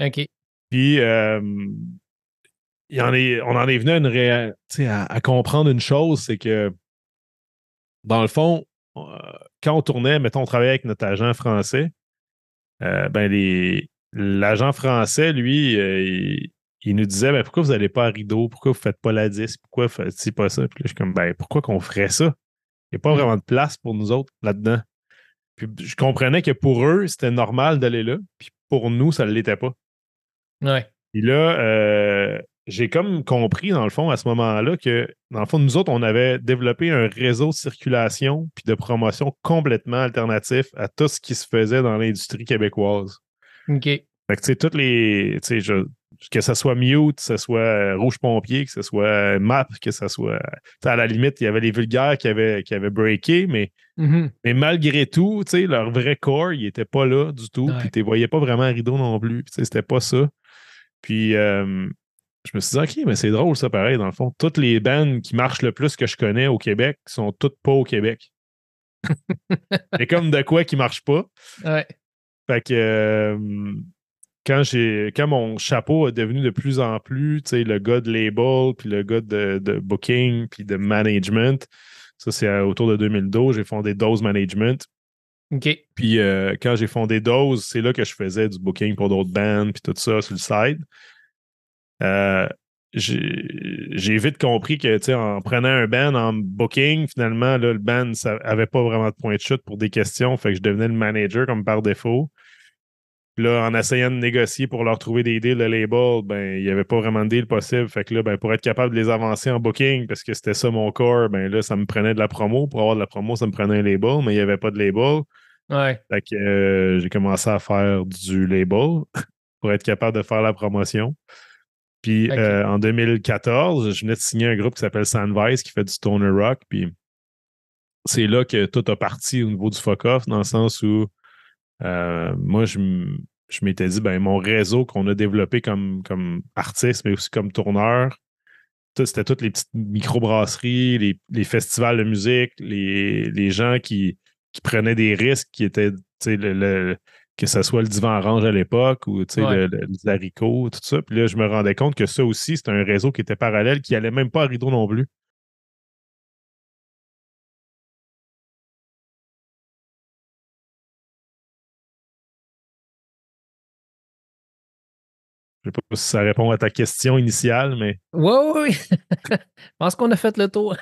OK. Puis, euh, il y en est, on en est venu à, une réa- tu sais, à, à comprendre une chose, c'est que, dans le fond, euh, quand on tournait, mettons, on travaillait avec notre agent français, euh, ben les, l'agent français, lui, euh, il, il nous disait ben, pourquoi vous n'allez pas à Rideau, pourquoi vous ne faites pas la disque, pourquoi vous ne faites pas ça? Puis là, je suis comme ben pourquoi qu'on ferait ça? Il n'y a pas Mm. vraiment de place pour nous autres là-dedans. Puis je comprenais que pour eux, c'était normal d'aller là, puis pour nous, ça ne l'était pas. Ouais. Puis là, euh, j'ai comme compris, dans le fond, à ce moment-là, que, dans le fond, nous autres, on avait développé un réseau de circulation puis de promotion complètement alternatif à tout ce qui se faisait dans l'industrie québécoise. OK. Fait que, tu sais, toutes les. Tu sais, que ce soit Mute, que ce soit euh, Rouge Pompier, que ce soit euh, Map, que ce soit. tu sais, à la limite, il y avait les vulgaires qui avaient, qui avaient breaké, mais, Mhm. mais malgré tout, leur vrai corps, il était pas là du tout. Puis tu les voyais pas vraiment rideau non plus. C'était pas ça. Puis euh, je me suis dit, OK, mais c'est drôle ça, pareil, dans le fond. Toutes les bandes qui marchent le plus que je connais au Québec sont toutes pas au Québec. C'est comme de quoi qui marche pas. Ouais. Fait que euh, quand j'ai quand mon chapeau est devenu de plus en plus, tu sais, le gars de label, puis le gars de, de booking, puis de management, ça c'est euh, autour de 2012, j'ai fondé Dose Management. OK. Puis euh, quand j'ai fondé Dose, c'est là que je faisais du booking pour d'autres bands, puis tout ça sur le side. Euh, j'ai vite compris que, en prenant un band en booking, finalement, là, le band ça avait pas vraiment de point de chute pour des questions. Fait que je devenais le manager comme par défaut. Là, en essayant de négocier pour leur trouver des deals de label, ben, il n'y avait pas vraiment de deal possible. Fait que là, ben, pour être capable de les avancer en booking, parce que c'était ça mon corps, ben là, ça me prenait de la promo. Pour avoir de la promo, ça me prenait un label, mais il n'y avait pas de label. Ouais. Fait que euh, j'ai commencé à faire du label pour être capable de faire la promotion. Puis euh, en 2014, je venais de signer un groupe qui s'appelle Sandvice qui fait du stoner rock. Puis c'est là que tout a parti au niveau du fuck-off, dans le sens où euh, moi, je, m'étais dit, ben mon réseau qu'on a développé comme, comme artiste, mais aussi comme tourneur, c'était toutes les petites microbrasseries, les, les festivals de musique, les, les gens qui, qui prenaient des risques, qui étaient le, le, que ce soit le divan orange à l'époque ou le, les haricots, tout ça. Puis là, je me rendais compte que ça aussi, c'était un réseau qui était parallèle, qui n'allait même pas à rideau non plus. Sais pas si ça répond à ta question initiale, mais. Oui, oui, oui. je pense qu'on a fait le tour.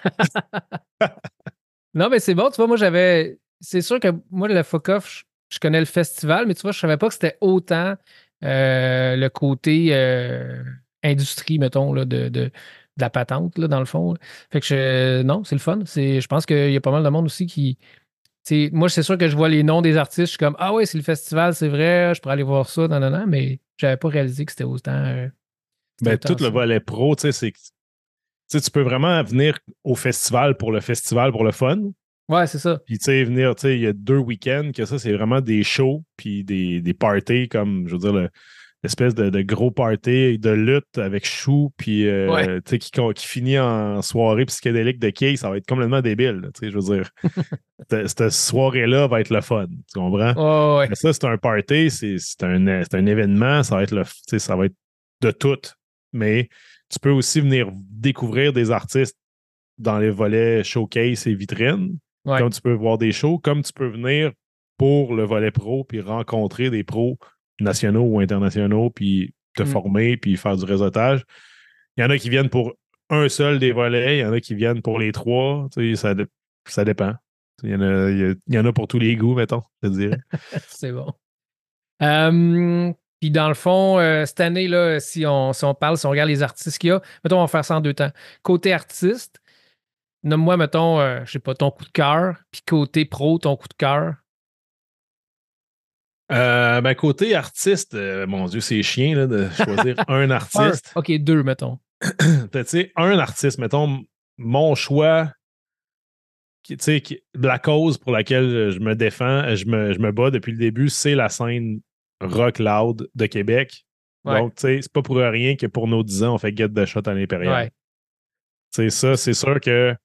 non, mais c'est bon. Tu vois, moi, j'avais. C'est sûr que moi, le FOCOF, je connais le festival, mais tu vois, je ne savais pas que c'était autant euh, le côté euh, industrie, mettons, là, de, de, la patente, là, dans le fond. Fait que non, c'est le fun. Je pense qu'il y a pas mal de monde aussi qui. Moi, c'est sûr que je vois les noms des artistes, je suis comme Ah ouais, c'est le festival, c'est vrai, je pourrais aller voir ça, non, non, non, mais j'avais pas réalisé que c'était autant. Euh, ben, tout le volet pro, tu sais, c'est. tu peux vraiment venir au festival pour le festival, pour le fun. Ouais, c'est ça. Puis, tu sais, venir, tu sais, il y a deux week-ends que ça, c'est vraiment des shows, puis des, des parties comme, je veux dire, l'espèce de, de, gros party de lutte avec Chou, puis, euh, qui, qui, finit en soirée psychédélique de Key, ça va être complètement débile, je veux dire. cette, soirée-là va être le fun, tu comprends? ouais. Mais ça, c'est un party, c'est un, un événement, ça va être le, ça va être de tout. Mais tu peux aussi venir découvrir des artistes dans les volets showcase et vitrines comme tu peux voir des shows, comme tu peux venir pour le volet pro, puis rencontrer des pros nationaux ou internationaux, puis te mm. former, puis faire du réseautage. Il y en a qui viennent pour un seul des volets, il y en a qui viennent pour les trois. ça, ça dépend. Il y, en a, il y, en a, pour tous les goûts, mettons, je dirais. C'est bon. puis dans le fond, euh, cette année, là, si on, si on parle, si on regarde les artistes qu'il y a, mettons, on va faire ça en deux temps. Côté artiste, Nomme-moi, mettons, euh, je sais pas, ton coup de cœur, puis côté pro, ton coup de cœur. Euh, ben, côté artiste, euh, mon Dieu, c'est chien là, de choisir un artiste. ok, deux, mettons. tu sais, un artiste, mettons, mon choix, tu sais, la cause pour laquelle je me défends, je me, je me bats depuis le début, c'est la scène rock loud de Québec. Donc, tu sais, c'est pas pour rien que pour nos 10 ans, on fait Get the Shot à l'impérial. C'est ça, c'est sûr que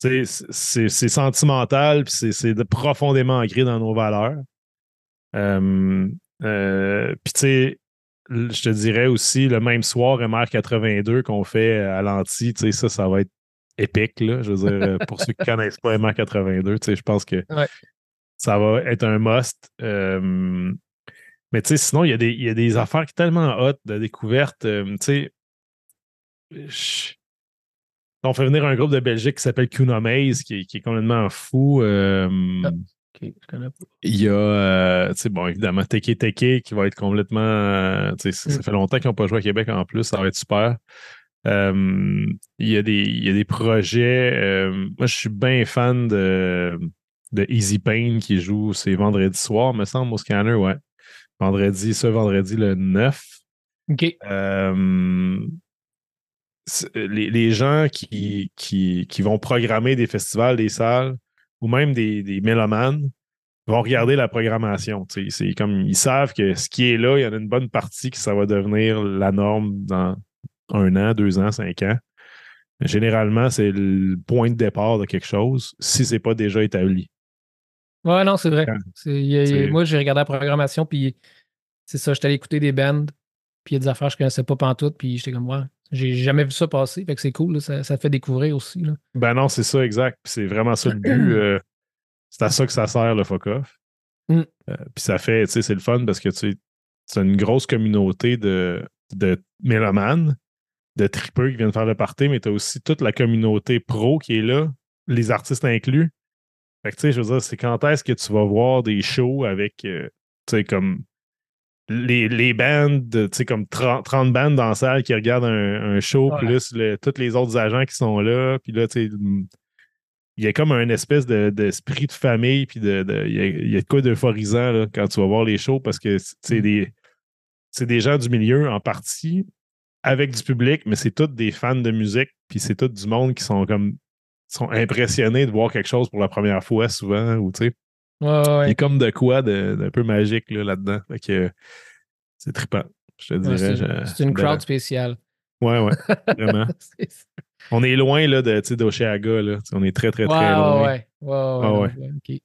c'est sentimental, puis c'est profondément ancré dans nos valeurs. Euh, euh, puis, tu sais, je te dirais aussi, le même soir, MR82 qu'on fait à l'anti, tu sais, ça, ça va être épique, là. Je veux dire, euh, pour ceux qui ne connaissent pas MR82, tu sais, je pense que ça va être un must. mais, tu sais, sinon, il y, a des, y a des affaires tellement hautes de découverte. tu sais, on fait venir un groupe de Belgique qui s'appelle Kuna Maze, qui, est complètement fou. Euh, il y a, euh, tu sais, bon, évidemment, Teke Teke qui va être complètement. Euh, ça, mm. fait longtemps qu'ils n'ont pas joué à Québec en plus, ça va être super. il, y a des, il y a des projets. moi, je suis bien fan de, de Easy Pain qui joue, c'est vendredi soir, me semble, au scanner, ouais. Vendredi, ce vendredi le 9. OK. Euh, les, gens qui, qui, vont programmer des festivals, des salles, ou même des, des mélomanes, vont regarder la programmation. C'est comme ils savent que ce qui est là, il y en a une bonne partie que ça va devenir la norme dans un an, deux ans, cinq ans. généralement, c'est le point de départ de quelque chose si ce n'est pas déjà établi. Ouais, non, c'est vrai. moi, j'ai regardé la programmation, puis c'est ça, j'étais allé écouter des bands, puis il y a des affaires que je ne connaissais pas pantoute, puis j'étais comme, ouais, j'ai jamais vu ça passer, fait que c'est cool, ça, ça, fait découvrir aussi. Là. Ben non, c'est ça, exact. c'est vraiment ça le but. Euh, c'est à ça que ça sert le fuck-off. Mm. Euh, puis ça fait, tu sais, c'est le fun parce que tu c'est une grosse communauté de, de mélomanes, de tripeux qui viennent faire le party, mais tu as aussi toute la communauté pro qui est là, les artistes inclus. Fait que, tu sais, je veux dire, c'est quand est-ce que tu vas voir des shows avec, euh, tu sais, comme les, les bands, tu sais, comme 30, 30, bandes dans la salle qui regardent un, show, plus tous les autres agents qui sont là, puis là, tu sais, il y a comme un espèce d'esprit de, famille, puis de, il, y a, de quoi d'euphorisant quand tu vas voir les shows parce que c'est mm. des, des gens du milieu en partie avec du public, mais c'est tous des fans de musique, puis c'est tout du monde qui sont comme sont impressionnés de voir quelque chose pour la première fois souvent, ou tu sais. Il y a comme de quoi d'un peu magique là-dedans. que c'est trippant, je te dirais. c'est une crowd spéciale. Ouais, ouais, vraiment. On est loin là, de d'Oshiaga. On est très, très, très loin. Ouais, ouais, ouais.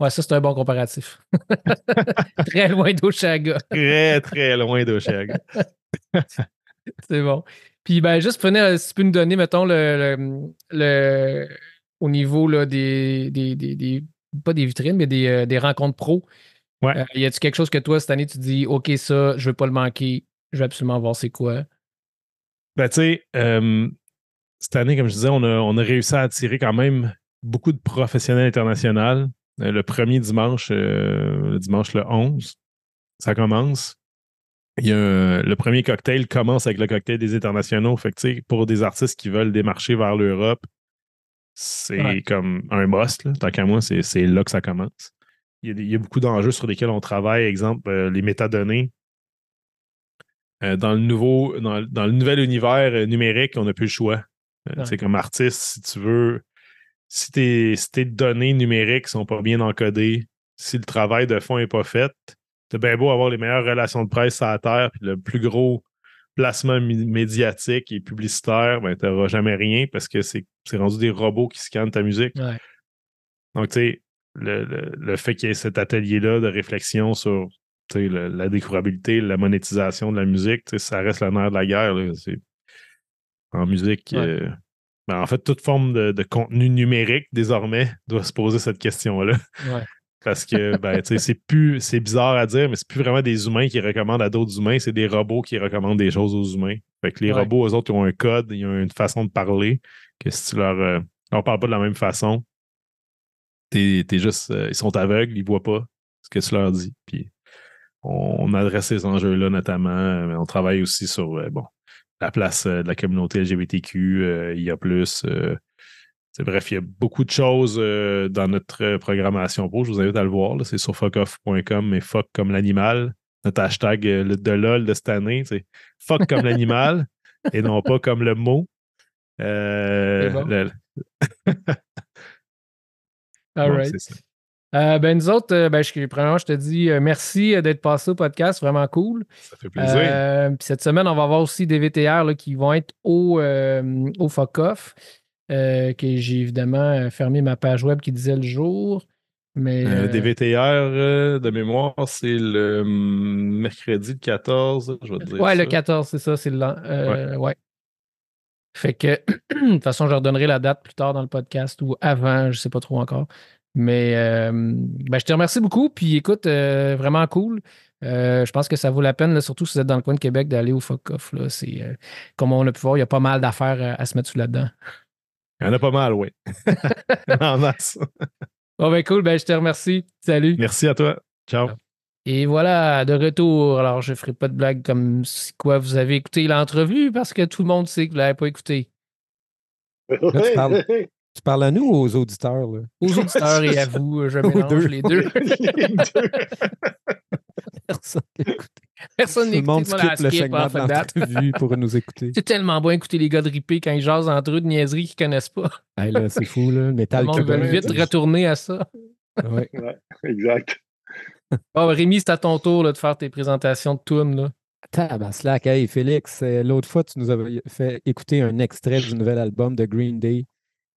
ouais, ça, c'est un bon comparatif. très loin d'Oshiaga. très, très loin d'Oshiaga. c'est bon. Puis, ben, juste prenez, si tu peux nous donner, mettons, le, le, au niveau là, des, des, des, pas des vitrines, mais des, euh, des rencontres pro. Ouais. Euh, y a-tu quelque chose que toi, cette année, tu dis, OK, ça, je veux pas le manquer, je vais absolument voir c'est quoi? Ben, tu sais, euh, cette année, comme je disais, on a, réussi à attirer quand même beaucoup de professionnels internationaux. Euh, le premier dimanche, le dimanche le 11, ça commence. Il y a le premier cocktail commence avec le cocktail des internationaux. Fait que, pour des artistes qui veulent démarcher vers l'Europe, c'est comme un must. Tant qu'à moi, c'est là que ça commence. Il y a, beaucoup d'enjeux sur lesquels on travaille, exemple euh, les métadonnées. dans, le nouveau, dans, le nouvel univers numérique, on n'a plus le choix. C'est comme artiste, si tu veux, si tes, données numériques sont pas bien encodées, si le travail de fond n'est pas fait, c'est bien beau avoir les meilleures relations de presse à la Terre, puis le plus gros placement médiatique et publicitaire, ben, tu n'auras jamais rien parce que c'est rendu des robots qui scannent ta musique. Donc, tu sais, le, fait qu'il y ait cet atelier-là de réflexion sur la découvrabilité, la monétisation de la musique, ça reste la nerf de la guerre. En musique. Euh, ben, en fait, toute forme de, contenu numérique, désormais, doit se poser cette question-là. Parce que ben, c'est plus c'est bizarre à dire, mais c'est plus vraiment des humains qui recommandent à d'autres humains, c'est des robots qui recommandent des choses aux humains. Fait que les robots, eux autres, ils ont un code, ils ont une façon de parler, que si tu leur. Euh, on parle pas de la même façon, t'es es juste. Euh, ils sont aveugles, ils voient pas ce que tu leur dis. Puis on, adresse ces enjeux-là notamment. Mais on travaille aussi sur bon, la place euh, de la communauté LGBTQ, euh, il y a plus. Euh, bref, il y a beaucoup de choses dans notre programmation pour. Je vous invite à le voir. C'est sur fuckoff.com, mais fuck comme l'animal. Notre hashtag de LOL de cette année, c'est fuck comme l'animal et non pas comme le mot. All right. Euh, ben, nous autres, euh, ben, je, premièrement, je te dis euh, merci d'être passé au podcast, vraiment cool. Ça fait plaisir. puis cette semaine, on va avoir aussi des VTR qui vont être au, au FOCOF, que j'ai évidemment fermé ma page web qui disait le jour. Mais, des VTR de mémoire, c'est le hum, mercredi 14, je vais te dire. Ouais, le 14, c'est ça, c'est le. ouais. Fait que, de toute façon, je redonnerai la date plus tard dans le podcast ou avant, je ne sais pas trop encore. Mais euh, ben, je te remercie beaucoup. Puis écoute, euh, vraiment cool. Euh, je pense que ça vaut la peine, surtout si vous êtes dans le coin de Québec, d'aller au FOCOF. C'est, comme on a pu voir, il y a pas mal d'affaires à, se mettre sous là-dedans. Il y en a pas mal, oui. en masse. Bon, ben cool. Ben, je te remercie. Salut. Merci à toi. Ciao. Et voilà, de retour. Alors, je ne ferai pas de blague comme si quoi vous avez écouté l'entrevue parce que tout le monde sait que vous ne l'avez pas écouté. Tu parles à nous ou aux auditeurs? Là? Aux auditeurs et à vous, je mélange les deux. Personne n'écoute. Personne n'écoute. Tout le monde skip le segment de pour nous écouter. C'est tellement bon écouter les gars de ripé quand ils jasent entre eux de niaiseries qu'ils ne connaissent pas. Hey, là, c'est fou, là. Métal On va vite retourner à ça. Oui, ouais, exact. Bon, Rémi, c'est à ton tour là, de faire tes présentations de tunes. Là. Tabaslac, hey Félix, euh, l'autre fois, tu nous avais fait écouter un extrait du nouvel album de Green Day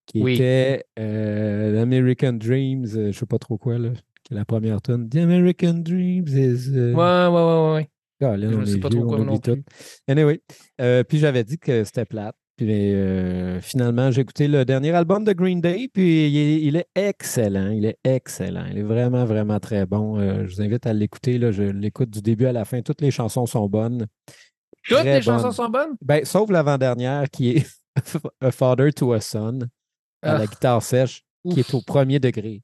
qui était euh, American Dreams, euh, je ne sais pas trop quoi, là, qui est la première tune. The American Dreams is. Euh, ouais, ouais, ouais, ouais. Je ne sais pas trop quoi non tout. Anyway, puis j'avais dit que c'était plate. Puis finalement, j'ai écouté le dernier album de Green Day, puis il est, excellent. Il est excellent. Il est vraiment, vraiment très bon. je vous invite à l'écouter. Je l'écoute du début à la fin. Toutes les chansons sont bonnes. Toutes les chansons sont bonnes? Ben, sauf l'avant-dernière qui est A Father to a Son à la ah. guitare sèche, qui est au premier degré.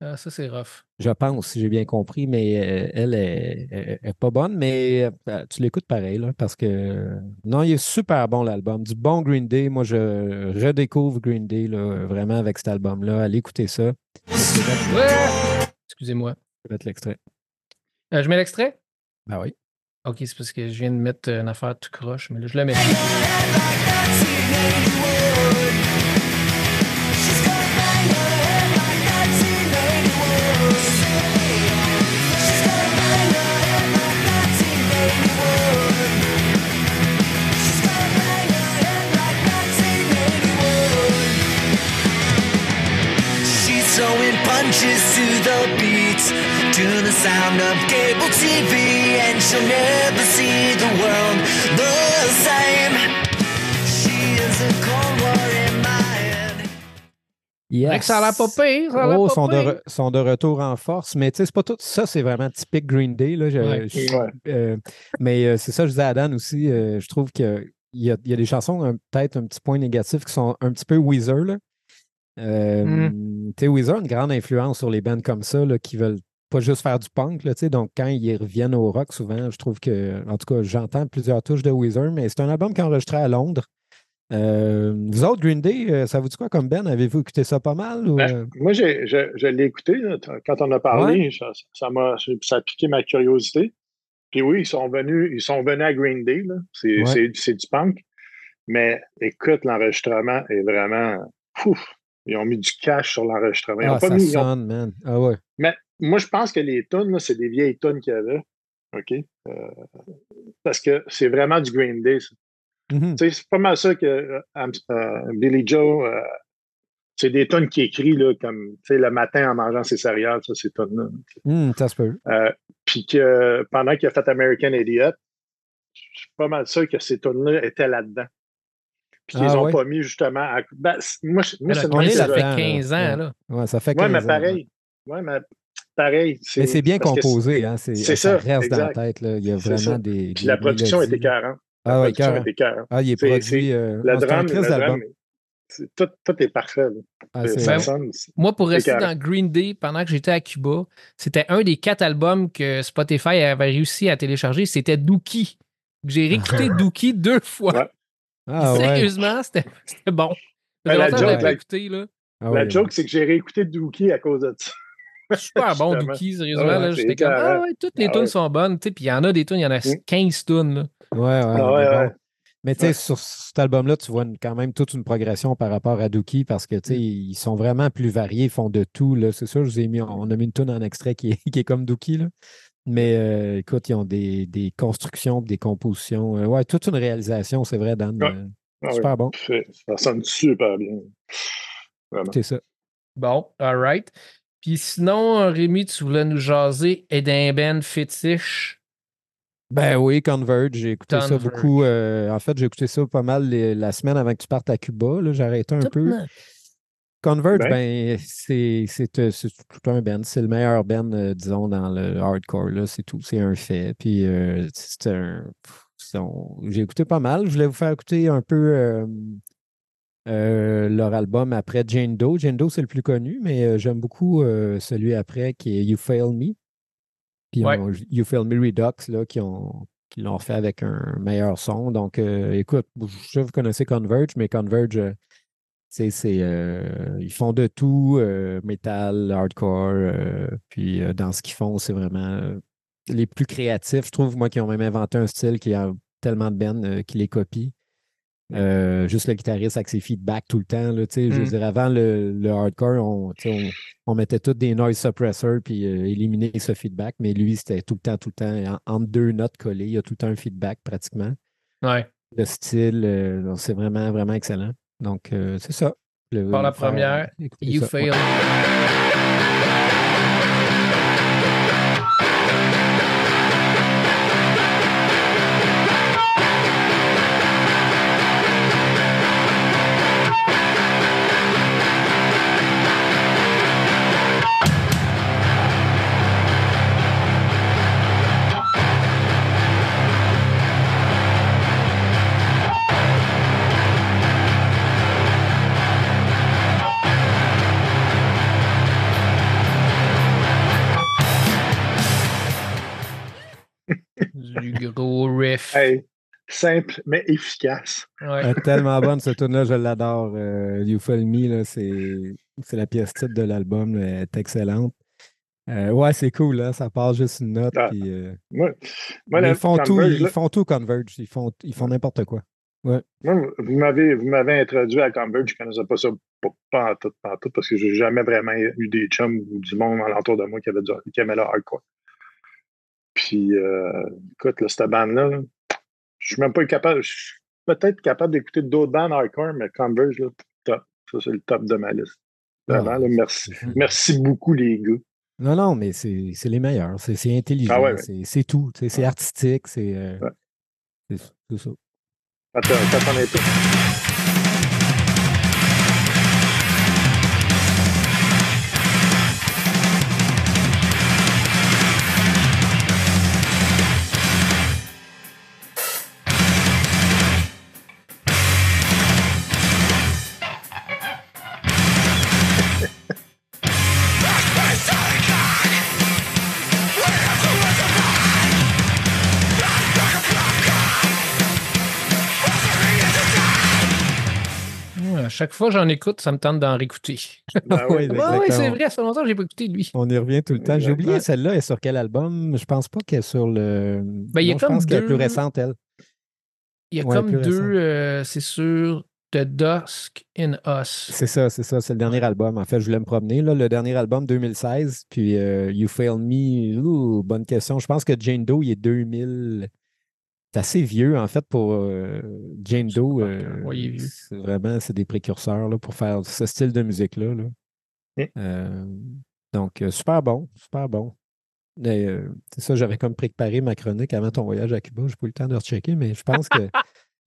Ah, ça, c'est rough. Je pense, si j'ai bien compris, mais euh, elle est, pas bonne, mais euh, tu l'écoutes pareil, là, parce que non, il est super bon l'album. Du bon Green Day. Moi, je redécouvre Green Day là, vraiment avec cet album-là. Allez écouter ça. Excusez-moi. Je vais mettre l'extrait. Euh, je mets l'extrait? Ben oui. Ok, c'est parce que je viens de mettre une affaire tout croche, mais là, je la mets. To the sound of cable TV, and she'll never see the world the same. She is a cold war in my head. Yes. Ça a l'air pas pire. Ça a oh, pas sont, pire. De sont de retour en force. Mais tu sais, c'est pas tout ça, c'est vraiment typique Green Day. Là. Je, ouais. je, ouais. Euh, mais euh, c'est ça, je disais à Dan aussi. Euh, je trouve qu'il y a, y a des chansons, peut-être un petit point négatif, qui sont un petit peu Weezer. Là. Euh, mm. Weezer a une grande influence sur les bands comme ça là, qui veulent pas juste faire du punk. Là, donc, quand ils reviennent au rock, souvent, je trouve que, en tout cas, j'entends plusieurs touches de Weezer, mais c'est un album qui est enregistré à Londres. Euh, vous autres, Green Day, euh, ça vous dit quoi comme Ben? Avez-vous écouté ça pas mal? Ou... Ben, moi, j'ai, je, je l'ai écouté. Là, quand on a parlé, ouais. ça, ça, m'a, ça a piqué ma curiosité. Puis oui, ils sont venus, ils sont venus à Green Day. C'est, ouais. du punk. Mais écoute, l'enregistrement est vraiment. Ouf, ils ont mis du cash sur l'enregistrement. Ils ah, pas ça mis, sonne, ont... man. Ah ouais. Mais moi, je pense que les tunes, c'est des vieilles tunes qu'il y avait. OK? Euh, parce que c'est vraiment du Green Day, ça. Mm -hmm. C'est pas mal ça que euh, euh, Billy Joe, c'est des tunes qui écrit là, comme le matin en mangeant ses céréales, ça, ces tunes-là. Mm, ça se peut. Puis que pendant qu'il a fait American Idiot, c'est pas mal ça que ces tunes-là étaient là-dedans puis qu'ils ah, n'ont ouais. pas mis justement à... ben, moi, moi c'est une ça fait 15 ans, là. Ouais, ça fait 15 ouais, mais ans, pareil. Ouais, mais pareil. Mais c'est bien composé, hein. C'est ça, ça reste exact. dans la tête, là. Il y a vraiment des. Puis la production était 40. Ah ouais, 40. était 40. Ah, il est produit. Euh... Le oh, drame, le drame tout, tout, est parfait. Là. Ah, ben, sonne, moi, pour rester dans Green Day, pendant que j'étais à Cuba, c'était un des quatre albums que Spotify avait réussi à télécharger. C'était Dookie. J'ai réécouté Dookie deux fois. Ouais. Ah, Sérieusement, ouais. c'était bon. Ben, la joke, la, écouté, là. Ah, la joke, c'est que j'ai réécouté Dookie à cause de ça. Super bon, Dookie, sérieusement. Ouais, J'étais comme, ah ouais, toutes les ah, tunes ouais. sont bonnes. Puis il y en a des tunes, il y en a 15 tunes. Là. Ouais, ouais. Ah, ouais, mais, ouais. bon. mais tu sais, sur cet album-là, tu vois une, quand même toute une progression par rapport à Dookie parce que, tu sais, ils sont vraiment plus variés, ils font de tout. C'est sûr, je vous ai mis, on a mis une tune en extrait qui est, qui est comme Dookie, là. Mais euh, écoute, ils ont des, des constructions, des compositions. Euh, ouais, toute une réalisation, c'est vrai, Dan. Ouais. Euh, ah super oui. bon. Ça sonne super bien. C'est ça. Bon, all right. Puis sinon, Rémi, tu voulais nous jaser Eden Ben fétiche? Ben oui, Converge, j'ai écouté Converge. ça beaucoup. Euh, en fait, j'ai écouté ça pas mal les, la semaine avant que tu partes à Cuba. J'ai arrêté un Tout peu. neuf. Converge, Ben. ben, c'est c'est, euh, c'est tout un band. C'est le meilleur band, euh, disons, dans le hardcore. là. C'est tout. C'est un fait. Puis euh, c'est un. J'ai écouté pas mal. Je voulais vous faire écouter un peu euh, leur album après Jane Doe. Jane Doe, c'est le plus connu, mais euh, j'aime beaucoup euh, celui après qui est You Fail Me. Puis Ouais. on- You Fail Me Redux, là, qui ont qui l'ont fait avec un meilleur son. Donc, écoute, je sais que vous connaissez Converge, mais Converge, c'est, c'est, ils font de tout, métal, hardcore, puis dans ce qu'ils font, c'est vraiment les plus créatifs. Je trouve, moi, qui ont même inventé un style qui a tellement de euh, qui les copient. Euh, juste le guitariste avec ses feedbacks tout le temps. Là, Je veux Mm. dire, avant le, le hardcore, on, on, on mettait tous des noise suppressors puis euh, éliminer ce feedback, mais lui, c'était tout le temps, tout le temps, en- entre deux notes collées, il y a tout le temps un feedback pratiquement. Ouais. Le style, euh, c'est vraiment, vraiment excellent. Donc, euh, c'est ça. Pour la première, You ça. fail. Hey, simple, mais efficace. Ouais. tellement bonne, ce tune-là, je l'adore. Euh, you Feel Me, c'est la pièce titre de l'album, elle est excellente. Euh, ouais, c'est cool, là. ça passe juste une note. Ah. puis, euh, Moi, moi, ils, font tout, Converge, ils là- font tout Converge, ils font, ils font n'importe quoi. Moi, vous m'avez, vous m'avez introduit à Converge, je ne connaissais pas ça pas, pas en tout, pas en tout, parce que j'ai jamais vraiment eu des chums ou du monde alentour de moi qui, avait du, qui aimait le hardcore. Puis, euh, écoute, là, cette bande-là, là, je suis même pas capable, je suis peut-être capable d'écouter d'autres bandes hardcore, mais Converge, là, top. Ça, c'est le top de ma liste. Vraiment, Ah, là, merci. Merci beaucoup, les gars. Non, non, mais c'est c'est les meilleurs. C'est c'est intelligent. Ah ouais, ouais. c'est- tout. C'est artistique. C'est euh, Ouais. c'est- c'est ça. Attends, attends, chaque fois que j'en écoute, ça me tente d'en réécouter. Ben oui. Ouais, c'est vrai, ça fait longtemps que j'ai pas écouté lui. On y revient tout le temps. J'ai oublié celle-là. Elle est sur quel album? Je pense pas qu'elle est sur le. Ben, il y a Non, je comme pense qu'elle est plus deux- récente, elle. Il y a Ouais, comme deux, euh, c'est sur The Dusk in Us. C'est ça, c'est ça. C'est le dernier album. En fait, je voulais me promener. Là, le dernier album, 2016. Puis euh, You Fail Me. ouh, bonne question. Je pense que Jane Doe, il est 2000. C'est assez vieux, en fait, pour euh, Jane Doe. euh, est vieux. c'est vraiment, c'est des précurseurs là, pour faire ce style de musique-là. là. Mm. Euh, donc, euh, super bon, super bon. Mais, euh, c'est ça, j'avais comme préparé ma chronique avant ton voyage à Cuba. J'ai pas eu le temps de rechecker, mais je pense que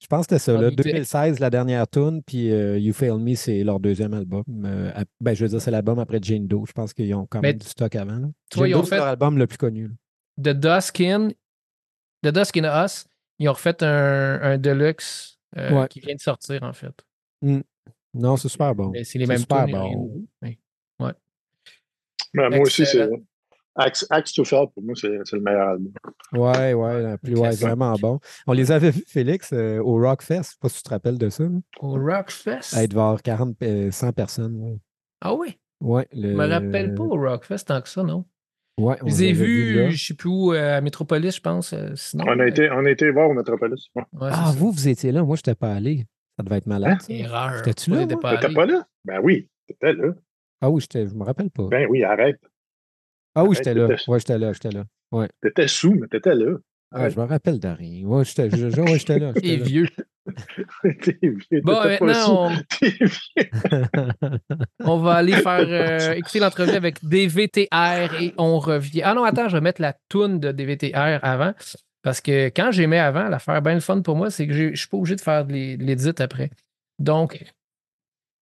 je pense que c'était ça. On là. doutait. 2016, la dernière tune, puis euh, You Fail Me, c'est leur deuxième album. Euh, ben, je veux dire, c'est l'album après Jane Doe. Je pense qu'ils ont quand Mais même du stock avant. là. tu vois, Jane ils ont Doe, c'est fait- leur album le plus connu. là. The Dusk in, The Dusk in Us, ils ont refait un, un deluxe euh, Ouais. qui vient de sortir, en fait. Non, c'est super bon. Mais c'est les mêmes super bon. nouveau. Ouais. Ben, moi aussi, c'est. Axe, Axe to Fell, pour moi, c'est le meilleur album. Ouais, ouais, la plus, ouais, vraiment bon. On les avait vus, Félix, euh, au Rockfest. Je sais pas si tu te rappelles de ça. Au Rockfest? À être voir 40, euh, 100 personnes. Ouais. Ah oui? Ouais, Je le- me rappelle pas au Rockfest tant que ça, non? Ouais, Je on les ai vus, je sais plus où, euh, à Métropolis, je pense. euh, sinon, On a, euh, été, on a été voir au Metropolis. Ouais. ouais, Ah, vous, vous étiez là. Moi, je n'étais pas allé. Ça devait être malade. Hein? Erreur. J'étais-tu Moi, là, pas T'étais allé. pas là? Ben oui, t'étais là. Ah oui, j'étais- je me rappelle pas. Ben oui, arrête. ah oui, j'étais là. Ouais, j'étais là, j'étais là. T'étais sous, mais t'étais là. Ah, je me rappelle de rien. Ouais, j'étais ouais, là. Là. vieux. T'es vieux, Bon, maintenant, on. T'es vieux. on va aller faire euh, écouter l'entrevue avec DVTR et on revient. Ah non, attends, je vais mettre la toune de DVTR avant. Parce que quand j'ai mis avant, l'affaire bien le fun pour moi, c'est que je suis pas obligé de faire de l'édit après. Donc,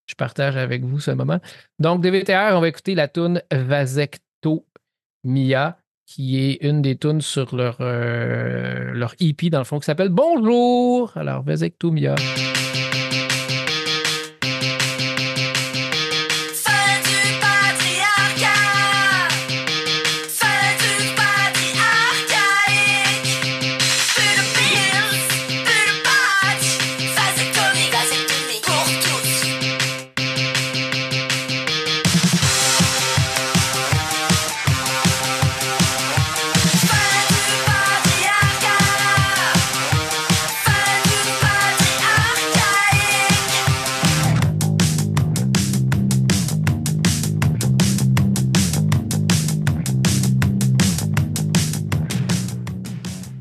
je partage avec vous ce moment. Donc, DVTR, on va écouter la toune Vasecto Mia, qui est une des tunes sur leur, euh, leur EP, dans le fond, qui s'appelle Bonjour. Alors, Mia.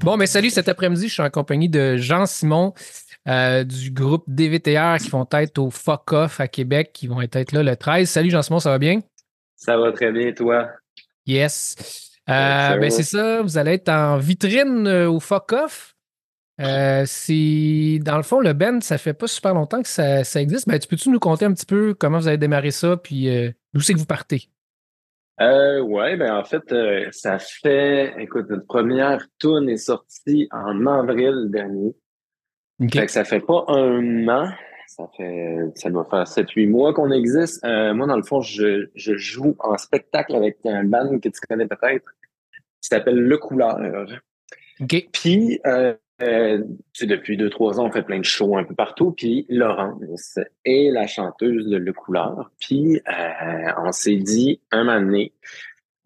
Bon, mais salut, cet après-midi, je suis en compagnie de Jean-Simon euh, du groupe DVTR qui vont être au Fuck Off à Québec, qui vont être là le 13. Salut Jean-Simon, ça va bien? Ça va très bien, toi? Yes. Euh, ben c'est ça, vous allez être en vitrine euh, au Fuck Off. C'est dans le fond le band, ça fait pas super longtemps que ça, ça existe. Ben, tu peux-tu nous conter un petit peu comment vous avez démarré ça, puis d'où c'est que vous partez? Euh, ouais, ben en fait, euh, ça fait, écoute, notre première tune est sortie en avril dernier. OK. Fait que ça fait pas un an, ça fait, ça doit faire 7-8 mois qu'on existe. Euh, moi, dans le fond, je, je joue en spectacle avec un band que tu connais peut-être, qui s'appelle Le Couleur. OK. Puis, euh, euh, tu sais, depuis deux, trois ans, on fait plein de shows un peu partout. Puis Laurence est la chanteuse de Le Couleur. Puis euh, on s'est dit, un moment donné,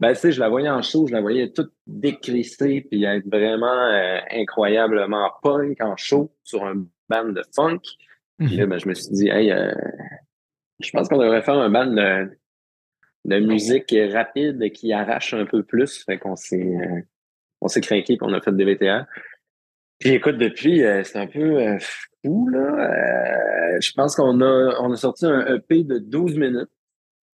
ben, tu sais, je la voyais en show, je la voyais toute décrissée, puis être vraiment euh, incroyablement punk en show sur un band de funk. Puis là, ben, je me suis dit, hey, euh, je pense qu'on devrait faire un band de, de musique rapide qui arrache un peu plus. Fait qu'on s'est, euh, on s'est craqué, puis on a fait des VTA. Puis écoute, depuis, euh, c'est un peu euh, fou, là. Euh, je pense qu'on a, on a sorti un EP de 12 minutes.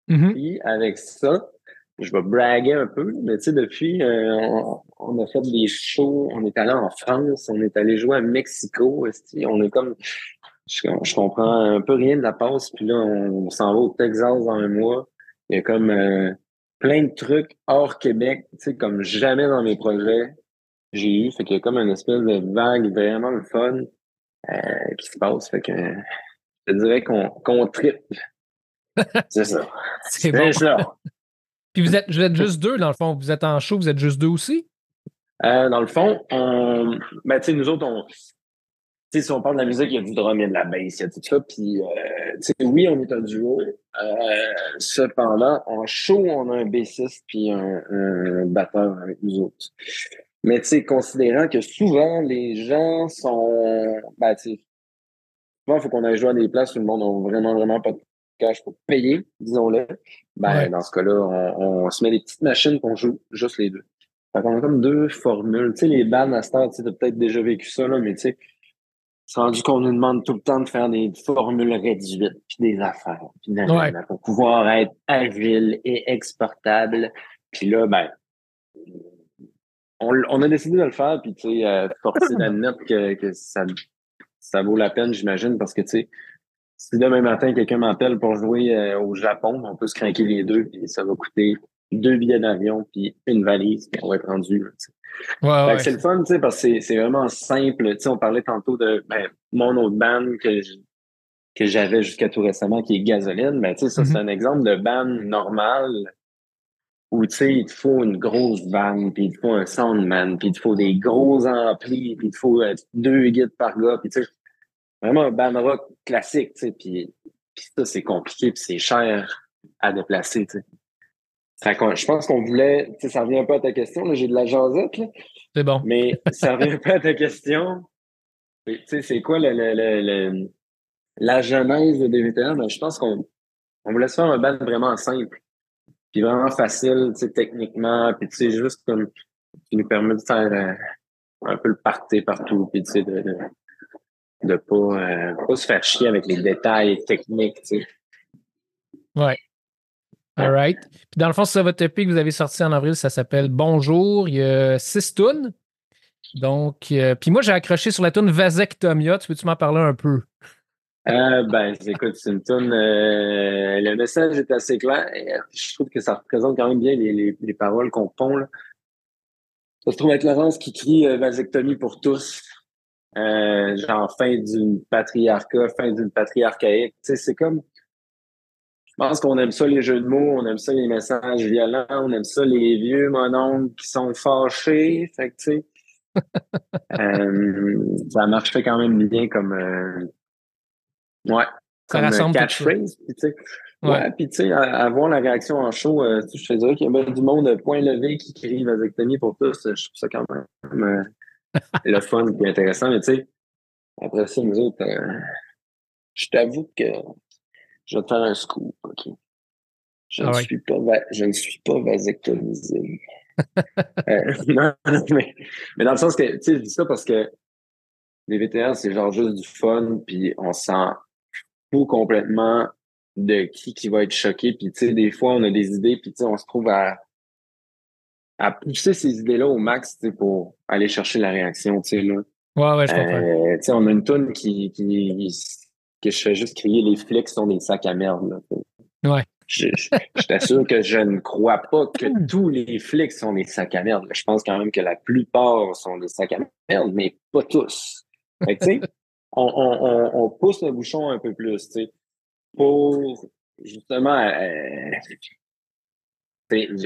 Mhm. Puis avec ça, je vais braguer un peu, mais tu sais, depuis, euh, on, on a fait des shows, on est allé en France, on est allé jouer à Mexico, on est comme, je, je comprends un peu rien de la passe, puis là, on, s'en va au Texas dans un mois. Il y a comme euh, plein de trucs hors Québec, tu sais, comme jamais dans mes projets j'ai eu. Fait qu'il y a comme une espèce de vague vraiment le fun euh, qui se passe. Fait que je dirais qu'on qu'on tripe. C'est ça. C'est bon. ça. Puis vous êtes, vous êtes juste deux, dans le fond. Vous êtes en show, vous êtes juste deux aussi? Euh, dans le fond, on, ben, tu sais, nous autres, on, si on parle de la musique, il y a du drum, il y a de la bass, il y a tout ça. Puis, euh, oui, on est un duo. Euh, cependant, en show, on a un bassiste puis un, un batteur avec nous autres. Mais tu sais, considérant que souvent, les gens sont, ben, tu sais, souvent, il faut qu'on aille jouer à des places où le monde n'a vraiment, vraiment pas de cash pour payer, disons-le. Ben, Ouais. dans ce cas-là, on, on se met des petites machines qu'on joue juste les deux. Fait qu'on a comme deux formules. Tu sais, les bandes à cette heure, tu sais, t'as peut-être déjà vécu ça, là, mais tu sais, c'est rendu qu'on nous demande tout le temps de faire des formules réduites, puis des affaires, puis nanana, pour pouvoir être agile et exportable. Puis là, ben, on, a décidé de le faire, puis tu sais, euh, forcer note que, que ça, ça vaut la peine, j'imagine, parce que tu sais, si demain matin quelqu'un m'appelle pour jouer euh, au Japon, on peut se craquer les deux, puis ça va coûter deux billets d'avion, puis une valise, puis on va être rendu. Ouais, ouais. C'est le fun, tu sais, parce que c'est- vraiment simple. Tu sais, on parlait tantôt de ben, mon autre band que que j'avais jusqu'à tout récemment, qui est Gasoline. Ben, tu sais, ça, c'est un exemple de band normal où, tu sais, il te faut une grosse bande, puis il te faut un soundman, puis il te faut des gros amplis, puis il te faut euh, deux guides par gars, puis tu sais, vraiment un band rock classique, tu sais, puis, puis ça, c'est compliqué, puis c'est cher à déplacer, tu sais. Je pense qu'on voulait, tu sais, ça revient un peu à ta question, là, j'ai de la jasette, là. C'est bon. Mais ça revient pas à ta question. Tu sais, c'est quoi le, le, le, le- la genèse de DVTR? Ben, je pense qu'on on voulait se faire un band vraiment simple. Puis vraiment facile, tu sais, techniquement. Puis tu sais, juste comme qui nous permet de faire euh, un peu le party partout. Puis tu sais, de, de, pas, euh, pas se faire chier avec les détails techniques, tu sais. Ouais. All right. Puis dans le fond, c'est votre EP que vous avez sorti en avril, ça s'appelle Bonjour. Il y a six tunes. Donc, euh, puis moi, j'ai accroché sur la tune Vasectomia. Tu peux-tu m'en parler un peu? Euh, ben, écoute, c'est une tune, euh, le message est assez clair. Je trouve que ça représente quand même bien les, les, les paroles qu'on pond. Là. Ça se trouve être Laurence qui crie euh, vasectomie pour tous. Euh, genre fin d'une patriarcat, fin d'une patrie archaïque. Tu sais, c'est comme. Je pense qu'on aime ça les jeux de mots, on aime ça les messages violents, on aime ça les vieux mononcles qui sont fâchés. Fait que tu sais. euh, ça marche quand même bien comme euh, Ouais. Ça Comme euh, rassemble catchphrase. Puis, tu sais, Ouais. puis tu sais, à, à voir la réaction en show, euh, tu sais, je te dirais qu'il y a bien du monde euh, point levé qui crie vasectomie pour tous. euh, Je trouve ça quand même euh, le fun et intéressant. Mais tu sais, après ça, nous autres, euh, je t'avoue que je vais te faire un scoop, OK? Je, Ah ne, ouais. suis pas je ne suis pas vasectomisé. Euh, non, non, mais, mais dans le sens que, tu sais, je dis ça parce que les VTR, c'est genre juste du fun, puis on s'en complètement de qui qui va être choqué. Puis, tu sais, des fois, on a des idées, puis, tu sais, on se trouve à, à pousser ces idées-là au max, tu sais, pour aller chercher la réaction, tu sais, là. Ouais, ouais, je comprends. Euh, tu sais, on a une toune qui, qui, que je fais juste crier les flics sont des sacs à merde, là. Ouais. Je, je, je t'assure que je ne crois pas que tous les flics sont des sacs à merde. Je pense quand même que la plupart sont des sacs à merde, mais pas tous. Fait que, on, on, on, pousse le bouchon un peu plus, tu sais, pour justement, euh,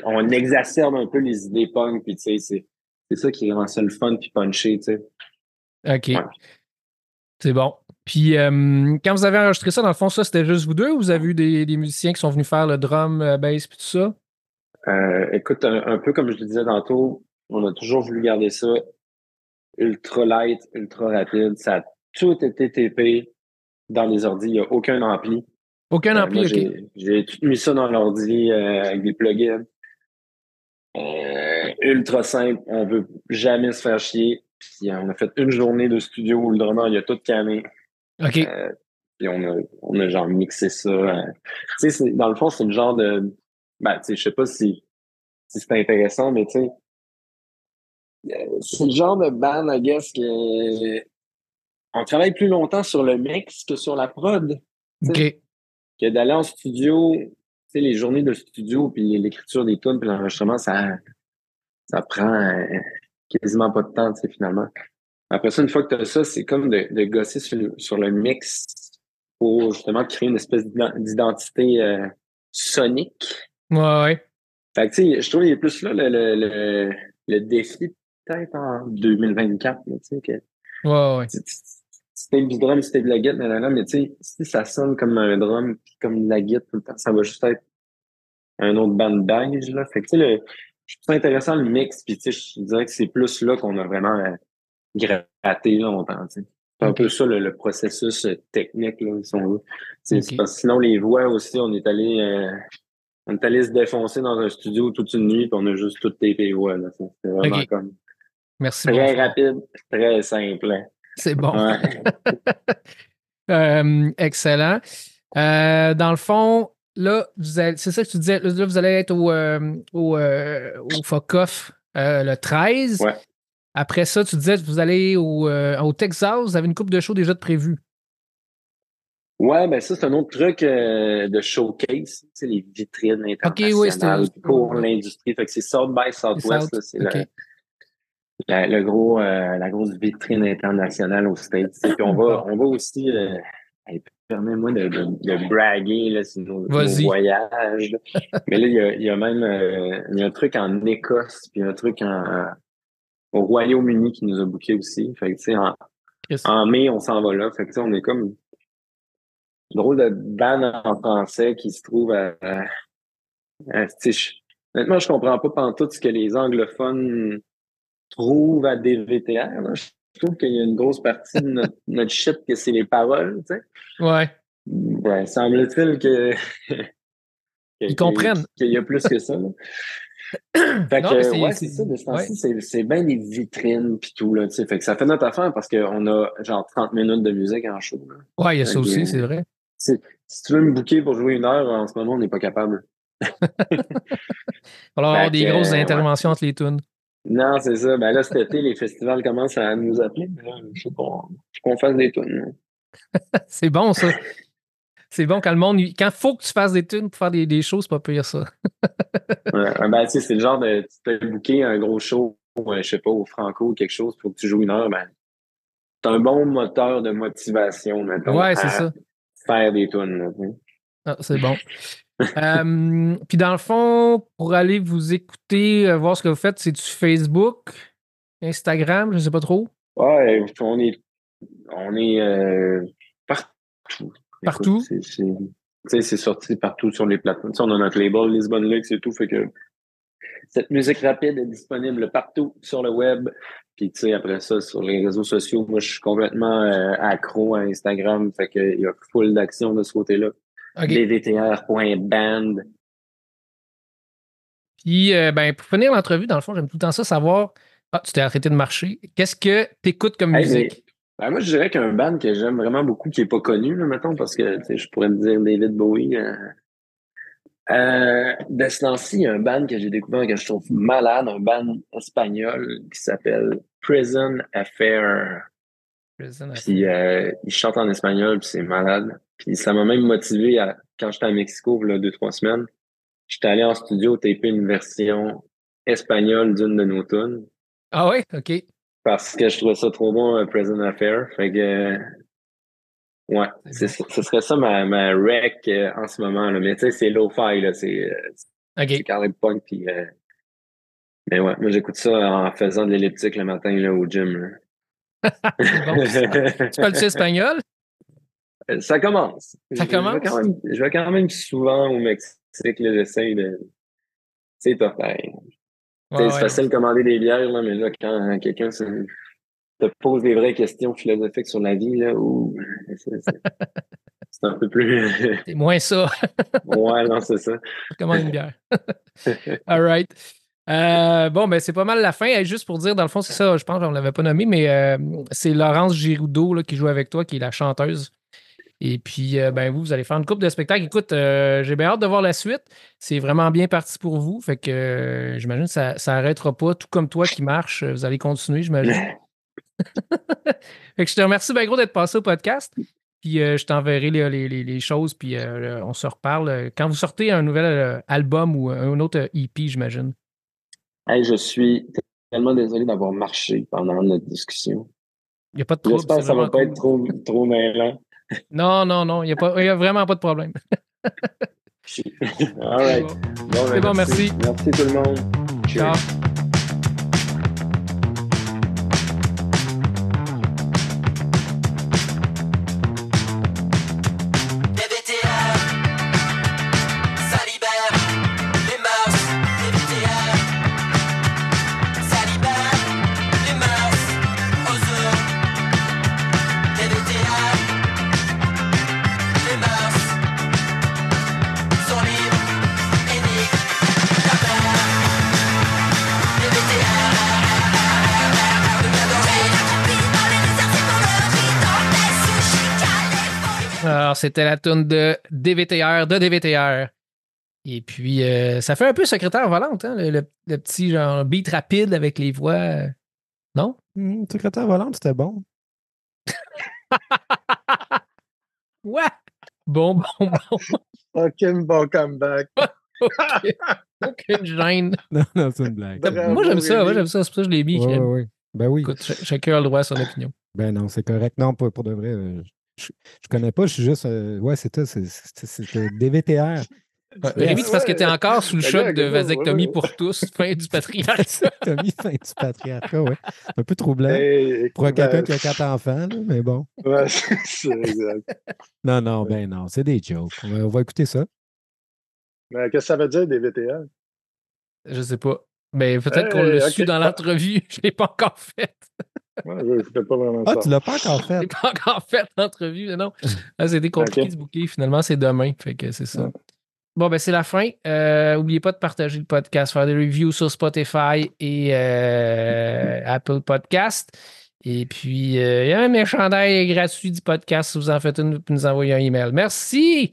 on exacerbe un peu les idées punk, puis tu sais, c'est c'est ça qui rend ça le fun puis punché, tu sais. OK. Ouais. C'est bon. Puis, euh, quand vous avez enregistré ça, dans le fond, ça, c'était juste vous deux ou vous avez eu des, des musiciens qui sont venus faire le drum, euh, bass, puis tout ça? Euh, écoute, un, un peu comme je le disais tantôt, on a toujours voulu garder ça ultra light, ultra rapide. Ça a tout été TP dans les ordi. Il n'y a aucun ampli. Aucun Euh, ampli, moi, OK. j'ai- tout mis ça dans l'ordi euh, avec des plugins. Euh, ultra simple. On veut jamais se faire chier. Puis on a fait une journée de studio où le drummer, il a tout camé. OK. Puis on a, on a genre mixé ça. Tu sais, dans le fond, c'est le genre de. Ben, tu sais, je sais pas si, si c'est intéressant, mais tu sais. C'est le genre de band, I guess, que. On travaille plus longtemps sur le mix que sur la prod. OK. Que d'aller en studio, tu sais, les journées de studio, puis l'écriture des tunes, puis l'enregistrement, ça, ça prend euh, quasiment pas de temps, tu sais, finalement. Après ça, une fois que tu as ça, c'est comme de, de gosser sur le, sur le mix pour justement créer une espèce d'ident- d'identité euh, sonique. Ouais, ouais. Fait que, tu sais, je trouve qu'il a plus là le, le, le, le défi, peut-être en 2024, là, tu sais, que Ouais, ouais. C'était du drum, c'était de la guitare, nanana, mais tu sais, si ça sonne comme un drum, puis comme de la guitare tout le temps, ça va juste être un autre bandage, là. Fait que, tu sais, je trouve ça intéressant le mix, puis tu sais, je dirais que c'est plus là qu'on a vraiment euh, gratté longtemps, tu sais. C'est un peu ça le, le processus euh, technique, là, si on veut. Parce que sinon, les voix aussi, on est allé, euh, on est allé se défoncer dans un studio toute une nuit, puis on a juste tout tapé les voix, là. C'est vraiment comme Merci. très rapide, très simple. hein. C'est bon. Ouais. Euh, excellent. Euh, dans le fond, là, c'est ça que tu disais, là, vous allez être au, euh, au, euh, au FOCOF le 13. Ouais. Après ça, tu disais que vous allez au, au Texas, vous avez une coupe de show déjà de prévu. Ouais, ben ça, c'est un autre truc de showcase, sais, les vitrines internationales oui, c'était- pour l'industrie. Fait que c'est South by Southwest, South, c'est le, la, le gros, euh, la grosse vitrine internationale aux States. Puis on va, on va aussi, euh, permets-moi de, de, de braguer là, sur nos, voyages. là. Mais là, il y a, il y a même euh, il y a un truc en Écosse, puis un truc en, au Royaume-Uni qui nous a booké aussi. Fait que, tu sais, en, en mai, on s'en va là. Fait que, tu sais, on est comme une drôle de band en français qui se trouve à. à- à- honnêtement, je comprends pas pantoute ce que les anglophones trouvent à DVTR. là. Je trouve qu'il y a une grosse partie de notre, notre shit que c'est les paroles, tu sais. Ouais. Ouais, semble-t-il que. Ils comprennent. Qu'il y a plus que ça. Fait Non, que, ouais, c'est- ça, de ce c'est, bien des vitrines pis tout, là, tu sais. Fait que ça fait notre affaire parce qu'on a genre 30 minutes de musique en show, là. Ouais, il y a ça aussi, c'est vrai. Si, tu veux me booker pour jouer une heure, en ce moment, on n'est pas capable. Avoir Fait des grosses euh, ouais. interventions entre les tunes. Non, c'est ça. Ben là, cet été, les festivals commencent à nous appeler. mais là, Je. Faut qu'on fasse des tunes. C'est bon, ça. C'est bon quand le monde. il- Quand faut que tu fasses des tunes pour faire des, des shows, c'est pas pire, ça. Ouais, ben, tu sais, c'est le genre de. Tu peux booker un gros show, euh, je sais pas, au Franco ou quelque chose pour que tu joues une heure. Ben, c'est un bon moteur de motivation, maintenant. Ouais, c'est ça. Faire des tunes. Ah, c'est bon. Euh, puis dans le fond, pour aller vous écouter, euh, voir ce que vous faites, c'est du Facebook, Instagram, je sais pas trop. Ouais, on est, on est euh, partout. Partout? C'est- sorti partout sur les plateformes. On a notre label Lisbonne Lux et tout, fait que cette musique rapide est disponible partout sur le web. Puis tu sais, après ça, sur les réseaux sociaux, moi je suis complètement euh, accro à Instagram, fait que il y a full d'action de ce côté-là. OK. dvtr.band. Puis, euh, ben, pour finir l'entrevue, dans le fond, j'aime tout le temps ça, savoir. Ah, tu t'es arrêté de marcher. Qu'est-ce que t'écoutes comme Hey, musique? mais, ben, moi, je dirais qu'un band que j'aime vraiment beaucoup, qui est pas connu, là, mettons, parce que tu je pourrais me dire David Bowie. Euh, euh, de ce temps-ci, il y a un band que j'ai découvert que je trouve malade, un band espagnol qui s'appelle Prison Affair. Prison Affair. Puis euh, il chante en espagnol, puis c'est malade. Puis ça m'a même motivé à, quand j'étais à Mexico, là, deux, trois semaines, j'étais allé en studio taper une version espagnole d'une de nos tunes Ah ouais? OK. parce que je trouvais ça trop bon, euh, Prison Affair. Fait que, euh, ouais, c'est, ce serait ça ma, ma rec euh, en ce moment. Là. Mais tu sais, c'est low-fi, là. C'est, euh, c'est OK. carré punk. Puis, euh, mais ouais, moi, j'écoute ça en faisant de l'elliptique le matin là, au gym. là. Bon, tu parles-tu espagnol? Ça commence. Ça Je- commence? Je vais, quand même, je vais quand même souvent au Mexique. J'essaie de. C'est top. pareil. Ouais, c'est facile de commander des bières, là, mais là, quand quelqu'un se- te pose des vraies questions philosophiques sur la vie, là, c'est un peu plus. C'est moins ça. ouais, non, c'est ça. Commande une bière. All right. Euh, bon, ben c'est pas mal la fin. Juste pour dire, dans le fond, c'est ça, je pense qu'on ne l'avait pas nommé, mais euh, c'est Laurence Giroudot là, qui joue avec toi, qui est la chanteuse. Et puis, euh, ben vous, vous allez faire une coupe de spectacles. Écoute, euh, j'ai bien hâte de voir la suite. C'est vraiment bien parti pour vous. Fait que euh, j'imagine que ça n'arrêtera pas, tout comme toi qui marche. Vous allez continuer, j'imagine. fait que je te remercie bien gros d'être passé au podcast. Puis je t'enverrai les, les- les- les choses, puis on se reparle. Quand vous sortez un nouvel album ou un autre EP, j'imagine. Hey, je suis tellement désolé d'avoir marché pendant notre discussion. Il n'y a pas de trouble. J'espère que ça va vraiment pas être trop, trop mêlant. Non, non, non. Il n'y a, a vraiment pas de problème. All right. C'est Bon, ben, bon, merci. Merci tout le monde. Ciao. C'était la tune de DVTR, de DVTR. Et puis, euh, ça fait un peu secrétaire volante, hein, le, le- le petit genre beat rapide avec les voix. euh, Non? Hum, secrétaire volante, c'était bon. Ouais! Bon, bon, bon. Fucking bon comeback. Aucune gêne. Non, non, c'est une blague. Bravo, moi, j'aime ça. Moi, j'aime ça. C'est pour ça que je l'ai mis. Ouais, Crème. ouais, ouais. Ben oui. Écoute, ch- chacun a le droit à son opinion. Ben non, c'est correct. Non, pour, pour de vrai. euh, Je, je connais pas, je suis juste. euh, ouais, c'est ça. euh, DVTR. Ouais, Rémi, c'est parce que tu es Ouais. encore sous le Ben choc de vasectomie pour tous, fin du patriarcat. Mis fin du patriarcat, ouais. Un peu troublant. Hey, Pour ben, quelqu'un qui a quatre enfants, là, mais bon. ouais, c'est ça, exact. Non, non, ben non, c'est des jokes. On va, on va écouter ça. Mais qu'est-ce que ça veut dire, des VTR? Je sais pas. Mais peut-être Hey, qu'on l'a ok. su dans l'entrevue. Je l'ai pas encore fait. Ouais, je ne pas vraiment Ah, ça. tu l'as pas encore Je fait. l'ai pas encore fait l'entrevue, mais non. Ah, C'était compliqué Ok. de booker. Finalement, c'est demain. Fait que c'est ça. Ouais. Bon, ben c'est la fin. Euh, N'oubliez pas de partager le podcast, faire des reviews sur Spotify et euh, Apple Podcast. Et puis, euh, il y a même un chandail gratuit du podcast si vous en faites une, vous nous envoyer un email. Merci!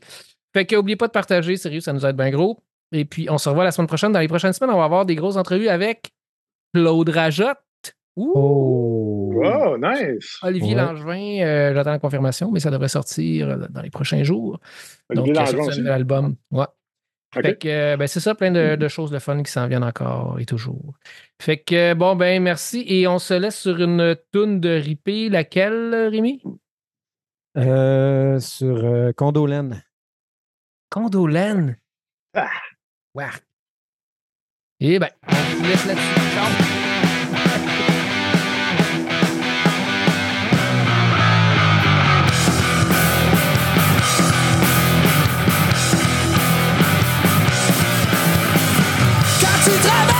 Fait que n'oubliez pas de partager, sérieux, ça nous aide bien gros. Et puis, on se revoit la semaine prochaine. Dans les prochaines semaines, on va avoir des grosses entrevues avec Claude Rajotte. Ouh! Oh! Oh, nice! Olivier Ouais. Langevin, euh, j'attends la confirmation, mais ça devrait sortir euh, dans les prochains jours. Olivier Donc, euh, Langevin c'est un aussi. nouvel album. Ouais. Fait que, euh, ben, c'est ça, plein de, de choses de fun qui s'en viennent encore et toujours. Fait que, bon, ben, merci. Et on se laisse sur une toune de ripé. Laquelle, Rémi? Euh, sur euh, Condolène. Condolène? Ah. Ouais. Et ben, on vous laisse là-dessus. Ciao. Tu traverses